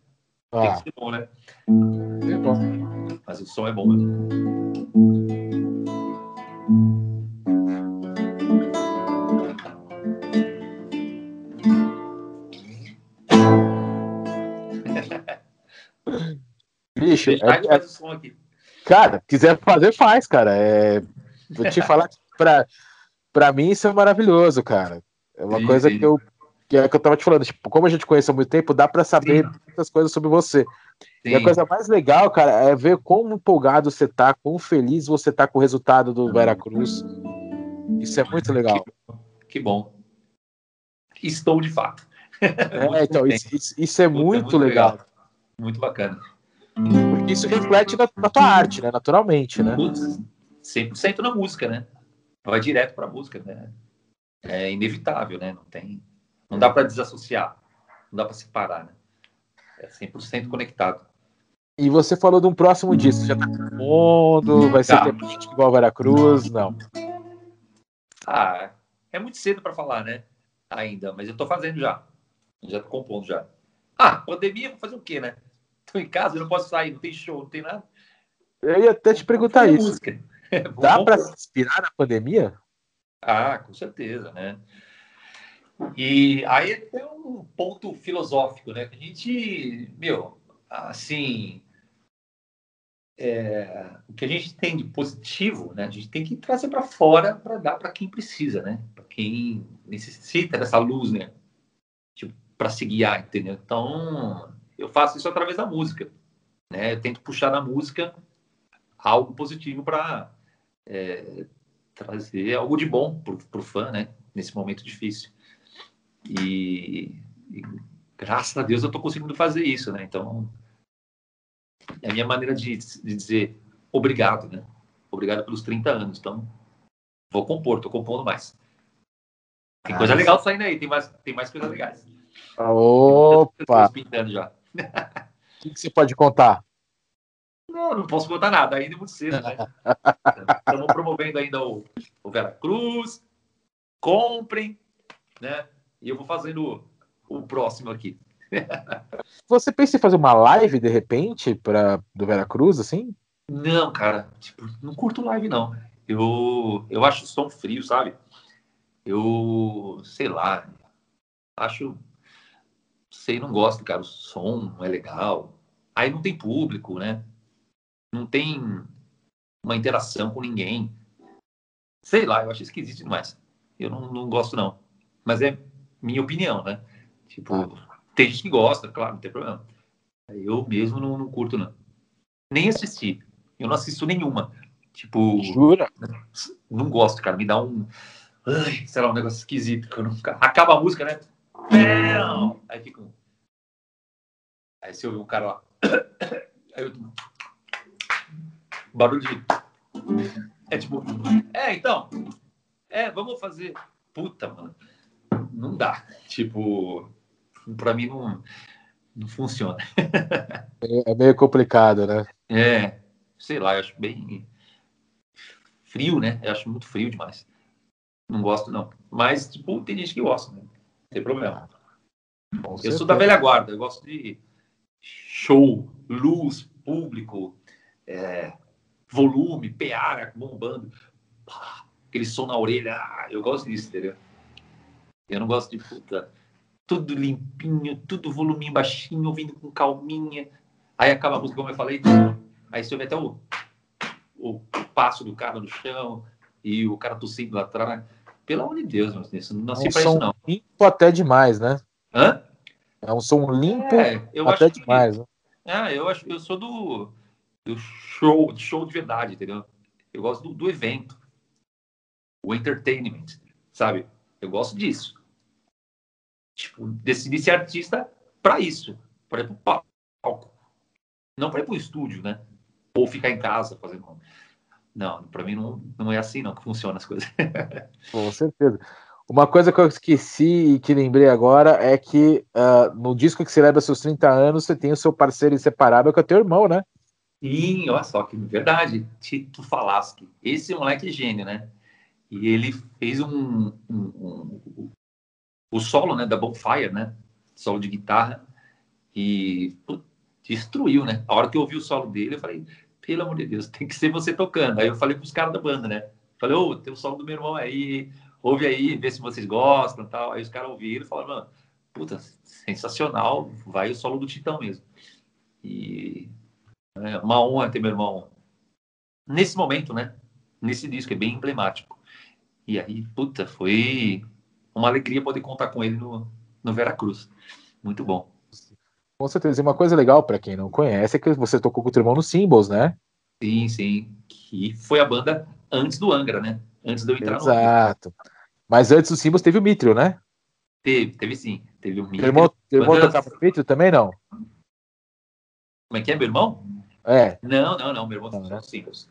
Tem Ah, que ser bom, né? é bom. Mas o som é bom mesmo. Bicho, Deixar é- é- cara, quiser fazer, faz, cara. É, vou te falar que pra, pra mim isso é maravilhoso, cara. É uma Sim, coisa sim. que eu, que é que eu tava te falando. Tipo, como a gente conhece há muito tempo, dá pra saber Sim. muitas coisas sobre você. E a Sim. coisa mais legal, cara, é ver quão empolgado você tá, quão feliz você tá com o resultado do Veracruz. Isso é muito legal. Que bom. Estou de fato. É, então, isso, isso- isso é Puta, muito, legal. Muito bacana. Porque isso reflete na, na tua arte, né? Naturalmente, né? Putz, 100% na música, né? Vai direto pra música, né? É inevitável, né? Não tem. Não dá pra desassociar. Não dá pra separar, né? É 100% conectado. E você falou de um próximo disco, já tá mundo, vai ser Tá. temático igual Veracruz, não. Ah, é muito cedo pra falar, né? Ainda, mas eu tô fazendo já. Já tô compondo já. Ah, pandemia, vou fazer o quê, né? Tô em casa, eu não posso sair, não tem show, não tem nada. Eu ia até te perguntar isso. Música. Vou Dá compor. se inspirar na pandemia? Ah, com certeza, né? E aí tem um ponto filosófico, né? Que a gente, meu, assim, é, o que a gente tem de positivo, né? A gente tem que trazer para fora para dar para quem precisa, né? Para quem necessita dessa luz, né? Tipo, para se guiar, entendeu? Então, eu faço isso através da música, né? Eu tento puxar na música algo positivo para trazer algo de bom para o fã, né? Nesse momento difícil. E, e graças a Deus eu estou conseguindo fazer isso, né? Então, é a minha maneira de, de dizer obrigado, né? Obrigado pelos 30 anos. Então, vou compor, tô compondo mais. Tem coisa Ah, legal saindo aí, tem mais, tem mais coisas legais. Opa! Pintando já. O que, que você pode contar? Não, não posso contar nada, ainda é muito cedo, né? Estamos promovendo ainda o, o Vera Cruz. Comprem, né? E eu vou fazendo o, o próximo aqui. Você pensa em fazer uma live de repente pra, do Veracruz, assim? Não, cara, tipo, não curto live, não. Eu, eu acho som frio, sabe? Eu, sei lá, acho, sei, não gosto, cara, o som não é legal. Aí não tem público, né? Não tem uma interação com ninguém. Sei lá, eu acho esquisito demais. Eu não, não gosto, não. Mas é minha opinião, né? Tipo, tem gente que gosta, claro, não tem problema. Eu mesmo não, não curto, não. Nem assisti. Eu não assisto nenhuma. Tipo, Jura? não gosto, cara. Me dá um. Ai, sei lá, um negócio esquisito. Que eu não... Acaba a música, né? Pão! Aí fica um. Aí você ouve um cara lá. Aí eu. Barulho de. É tipo. É, então. É, vamos fazer. Puta, mano. Não dá. Tipo. Pra mim não. Não funciona. É meio complicado, né? É. Sei lá, eu acho bem. Frio, né? Eu acho muito frio demais. Não gosto, não. Mas, tipo, tem gente que gosta, né? Tem problema. Com Eu sou da velha guarda, eu gosto de show, luz, público, é, volume, PA bombando, pá, aquele som na orelha, ah, eu gosto disso, entendeu? Eu não gosto de puta, tudo limpinho, tudo voluminho baixinho, ouvindo com calminha. Aí acaba a música, como eu falei, aí você ouve até o, o passo do cara no chão e o cara tossindo lá atrás. Pelo amor de Deus, meu Deus, não É nasci um pra isso, não. limpo até demais, né? Hã? É um som limpo É, eu até acho que- demais. Né? Ah, eu acho, eu sou do, do show, de show de verdade, entendeu? Eu gosto do, do evento, o entertainment, sabe? Eu gosto disso. Tipo, decidi ser artista para isso, para ir pro palco, não para ir pro estúdio, né? Ou ficar em casa fazendo. Não, para mim não, não é assim não que funciona as coisas. Com certeza. Uma coisa que eu esqueci e que lembrei agora é que ah, no disco que celebra seus 30 anos, você tem o seu parceiro inseparável, que é teu irmão, né? Sim, olha só que verdade. Tito Falaschi. Esse moleque é gênio, né? E ele fez um, um- um- o solo, né, da Bonfire, né? Solo de guitarra e pô, destruiu, né? A hora que eu ouvi o solo dele, eu falei, pelo amor de Deus, tem que ser você tocando. Aí eu falei pros caras da banda, né? Falei, ô, tem o solo do meu irmão aí, ouve aí, vê se vocês gostam, e tal. Aí os caras ouviram e falaram, mano, puta, sensacional. Vai o solo do Titão mesmo. E é uma honra ter meu irmão nesse momento, né? Nesse disco, é bem emblemático. E aí, puta, foi uma alegria poder contar com ele no, no Veracruz. Muito bom. Com certeza. E uma coisa legal para quem não conhece é que você tocou com o teu irmão no Symbols, né? Sim, sim. Que foi a banda antes do Angra, né? Antes de eu entrar Exato. Mas antes do Symbols teve o Mitrio, né? Teve, teve sim. Teve o Teu Mitrio. irmão, teu irmão Banda- tocava com o Mitrio também, não? Como é que é, meu irmão? É. Não, não, não. Meu irmão Não, tocou né? no Singles.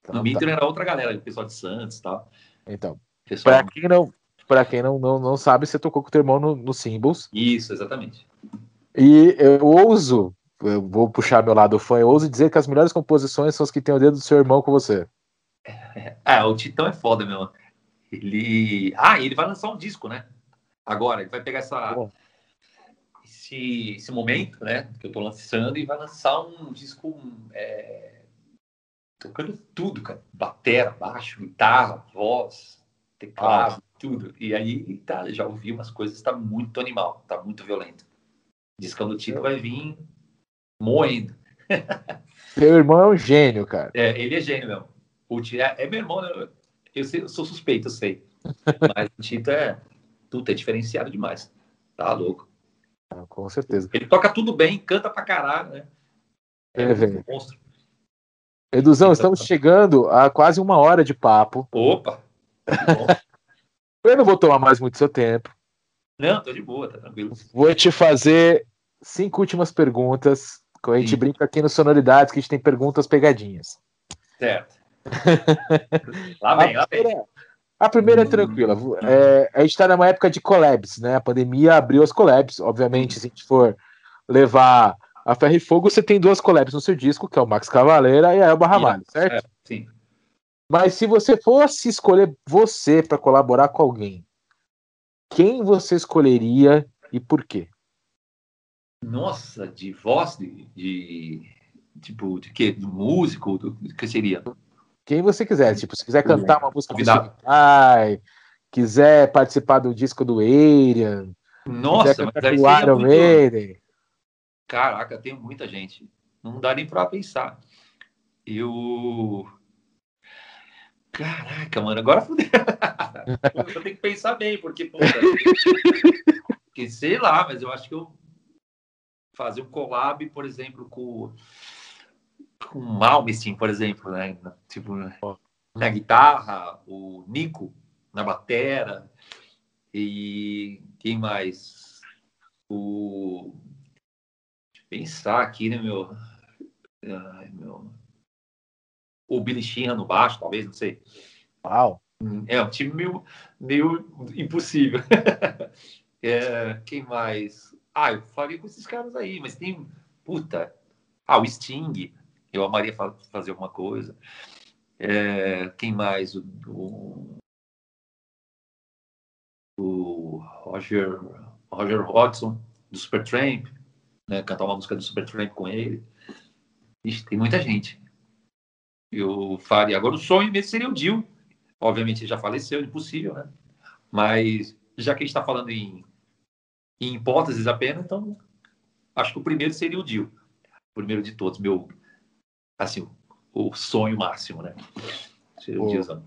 Então, No tá. Mitrio era outra galera, o pessoal de Santos e tal. Então, Pessoal... Pra quem não, pra quem não, não, não sabe, você tocou com o teu irmão no, no Symbols. Isso, exatamente. E eu ouso, eu vou puxar meu lado fã, eu ouso dizer que as melhores composições são as que tem o dedo do seu irmão com você. Ah, o Titão é foda, meu. Ele. Ah, e ele vai lançar um disco, né? Agora, ele vai pegar essa. Bom. Esse, esse momento, né? Que eu tô lançando e vai lançar um disco. é, tocando tudo, cara. Batera, baixo, guitarra, voz, teclado, tudo. E aí, tá, já ouvi umas coisas, tá muito animal, tá muito violento. Discão do Tito vai vir moendo. Seu irmão é um gênio, cara. É, ele é gênio mesmo. O Tito é, é meu irmão, né? eu, eu sou suspeito, eu sei. Mas o Tito é. Tudo é diferenciado demais. Tá louco. Com certeza. Ele toca tudo bem, canta pra caralho, né? É, É, um velho. monstro. Eduzão, estamos chegando a quase uma hora de papo. Opa! Eu não vou tomar mais muito seu tempo. Não, tô de boa, tá tranquilo. Vou te fazer cinco últimas perguntas. A gente Sim. brinca aqui no Sonoridades que a gente tem perguntas pegadinhas. Certo. lá vem, a, lá vem. primeira, a primeira é tranquila. É, a gente está numa época de collabs, né? A pandemia abriu as collabs. Obviamente, se a gente for levar a ferro e fogo, você tem duas collabs no seu disco, que é o Max Cavaleira e a Elba Ramalho, certo? É, sim. Mas se você fosse escolher você para colaborar com alguém, quem você escolheria e por quê? Nossa, de voz, de. de tipo, de quê? De músico? Do, do que seria? Quem você quiser. Tipo, se quiser cantar uma música do Vai, quiser participar do disco do Arian, Nossa, mas aí seria Iron muito... Caraca, tem muita gente. Não dá nem pra pensar. Eu. Caraca, mano, agora fudeu. eu ter que pensar bem, porque, puta, porque sei lá, mas eu acho que eu fazer um collab, por exemplo, com com o Malmsteen, por exemplo, né? Tipo, na guitarra, o Nico na batera e quem mais? O Deixa eu pensar aqui, né, meu? Ai, meu. O Billy Sheehan no baixo, talvez, não sei. Uau. É um time meio, meio impossível. É, quem mais? Ah, eu faria com esses caras aí, mas tem. Puta. Ah, o Sting. Eu amaria fa- fazer alguma coisa. É, quem mais? O, o, o Roger, Roger Hodgson, do Supertramp. Né, cantar uma música do Supertramp com ele. Ixi, tem muita gente. Eu faria. Agora, o sonho mesmo seria o Dio. Obviamente, ele já faleceu, impossível, né? Mas, já que a gente está falando em, em hipóteses apenas, então, acho que o primeiro seria o Dio. O primeiro de todos, meu, assim, o, sonho máximo, né? Seria o Pô. Diozão.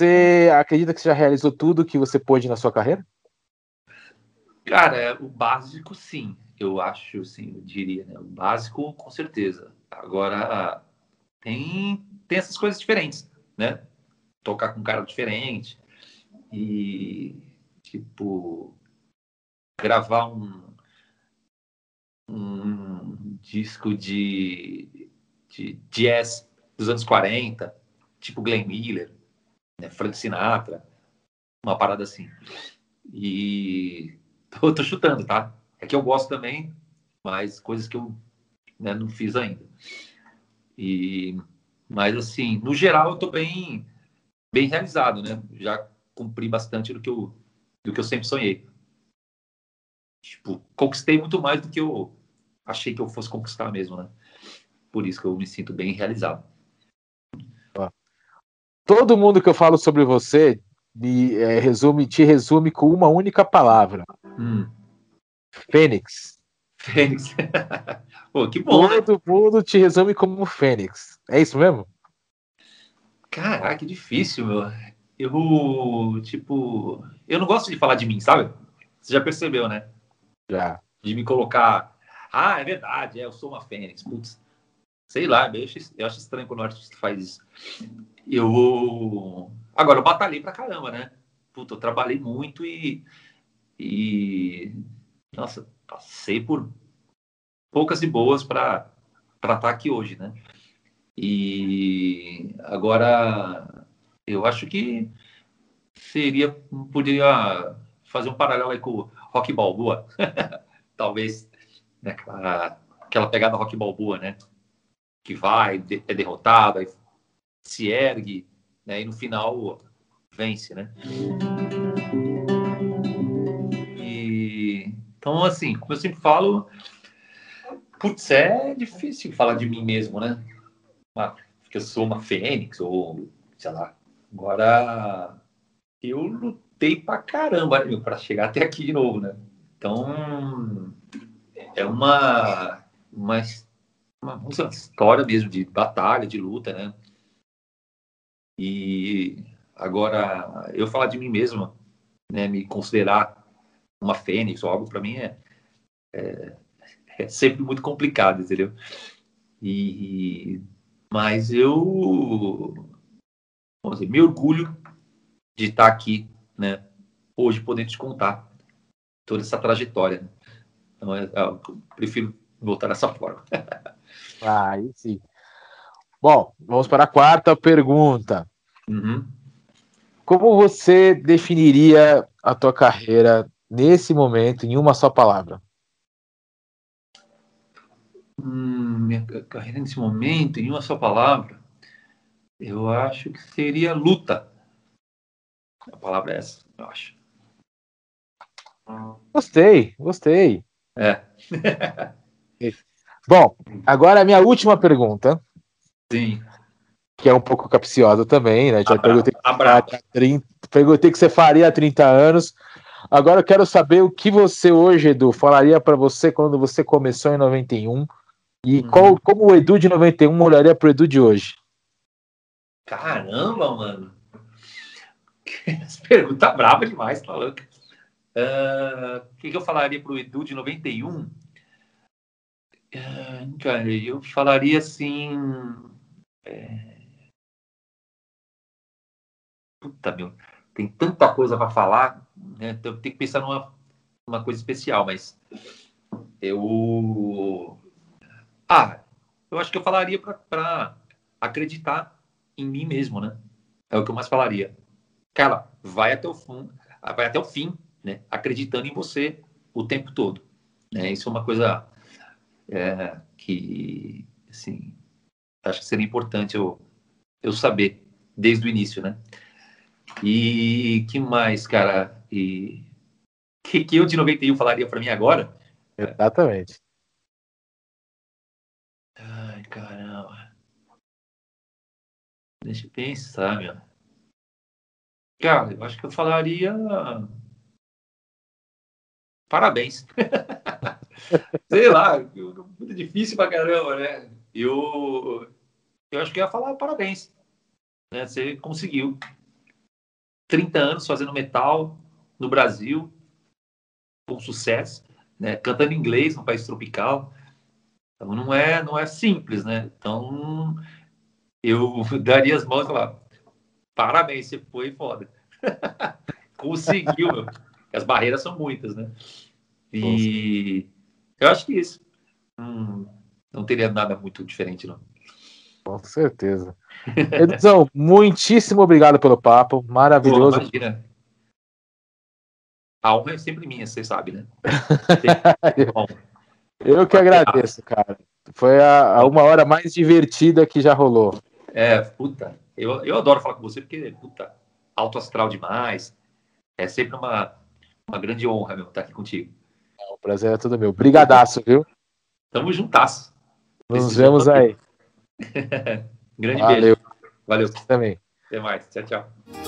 Você acredita que você já realizou tudo que você pôde na sua carreira? Cara, o básico, sim. Eu acho, sim, eu diria, né? O básico, com certeza. Agora, tem, tem essas coisas diferentes, né? Tocar com um cara diferente e, tipo, gravar um, um disco de, de jazz dos anos 40, tipo Glenn Miller, né, Frank Sinatra, uma parada assim. E tô, tô chutando, tá? É que eu gosto também, mas coisas que eu né, não fiz ainda. E, mas assim, no geral eu tô bem, bem realizado, né? Já cumpri bastante do que eu, do que eu sempre sonhei. Tipo, conquistei muito mais do que eu achei que eu fosse conquistar mesmo, né? Por isso que eu me sinto bem realizado. Todo mundo que eu falo sobre você me é, resume, te resume com uma única palavra: Hum, Fênix. Fênix. Pô, que bom, né? Todo mundo te resume como Fênix. É isso mesmo? Caraca, que difícil, meu. Eu, tipo, eu não gosto de falar de mim, sabe? Você já percebeu, né? Já. De me colocar. Ah, é verdade, é, eu sou uma Fênix. Putz, sei lá, eu acho, eu acho estranho quando o artista faz isso. Eu. Agora, eu batalhei pra caramba, né? Puta, eu trabalhei muito e. E. Nossa, passei por poucas e boas para estar aqui hoje, né? E agora eu acho que seria poderia fazer um paralelo aí com o Rock Balboa, talvez né, aquela, aquela pegada Rock Balboa, né? Que vai é derrotado, aí se ergue, né? E no final vence, né? E então assim, como eu sempre falo, putz, é difícil falar de mim mesmo, né? Ah, que eu sou uma fênix ou sei lá. Agora eu lutei pra caramba né, para chegar até aqui de novo, né? Então é uma uma, uma, história mesmo de batalha, de luta, né? E agora eu falar de mim mesmo, né? Me considerar uma fênix ou algo para mim é, é é sempre muito complicado, entendeu? E mas eu vamos dizer, me orgulho de estar aqui, né? Hoje podendo te contar toda essa trajetória. Então, é, eu prefiro voltar dessa forma. Ah, aí sim. Bom, vamos para a quarta pergunta. Uhum. Como você definiria a tua carreira nesse momento em uma só palavra? Hum, minha ca- carreira nesse momento, em uma só palavra, eu acho que seria luta. A palavra é essa, eu acho. Gostei, gostei. É, Bom, agora a minha última pergunta, sim. que é um pouco capciosa também, né? Já perguntei, Abraço. há 30 perguntei o que você faria há 30 anos. Agora eu quero saber o que você hoje, Edu, falaria para você quando você começou em 91 e Uhum. qual, como o Edu de 91 olharia para o Edu de hoje. Caramba, mano. Essa pergunta brava demais, tá louco? Ah, O que, que eu falaria pro Edu de 91? Cara, eu falaria assim. é, Puta, meu, tem tanta coisa para falar, né? Então, tenho que pensar numa uma coisa especial, mas eu. Ah, eu acho que eu falaria para acreditar em mim mesmo, né? É o que eu mais falaria. Cara, vai até o fim, vai até o fim, né? Acreditando em você o tempo todo. Né? Isso é uma coisa é, que, assim, acho que seria importante eu, eu saber desde o início, né? E que mais, cara? E que, que eu de 91 falaria para mim agora? Exatamente. Ai, caramba. Deixa eu pensar, meu. Cara, eu acho que eu falaria. Parabéns. Sei lá, muito difícil pra caramba, né? Eu, eu acho que eu ia falar parabéns. Né? Você conseguiu. 30 anos fazendo metal no Brasil, com sucesso, né? cantando inglês no país tropical. Então não é, não é simples, né? Então eu daria as mãos e falar, parabéns, você foi foda. Conseguiu, meu. As barreiras são muitas, né? E eu acho que isso. hum, não teria nada muito diferente, não. Com certeza. Eduzão, muitíssimo obrigado pelo papo. Pô, Maravilhoso. imagina. A honra é sempre minha, você sabe, né? Eu que agradeço, cara. Foi a, a uma hora mais divertida que já rolou. é, puta. Eu, eu adoro falar com você porque, puta, alto astral demais. É sempre uma, uma grande honra, meu, estar aqui contigo. Prazer é todo meu. Brigadaço, viu? Tamo juntasso. Nos Precisando vemos aí. Grande Valeu. beijo. Valeu. Também. Até mais. Tchau, tchau.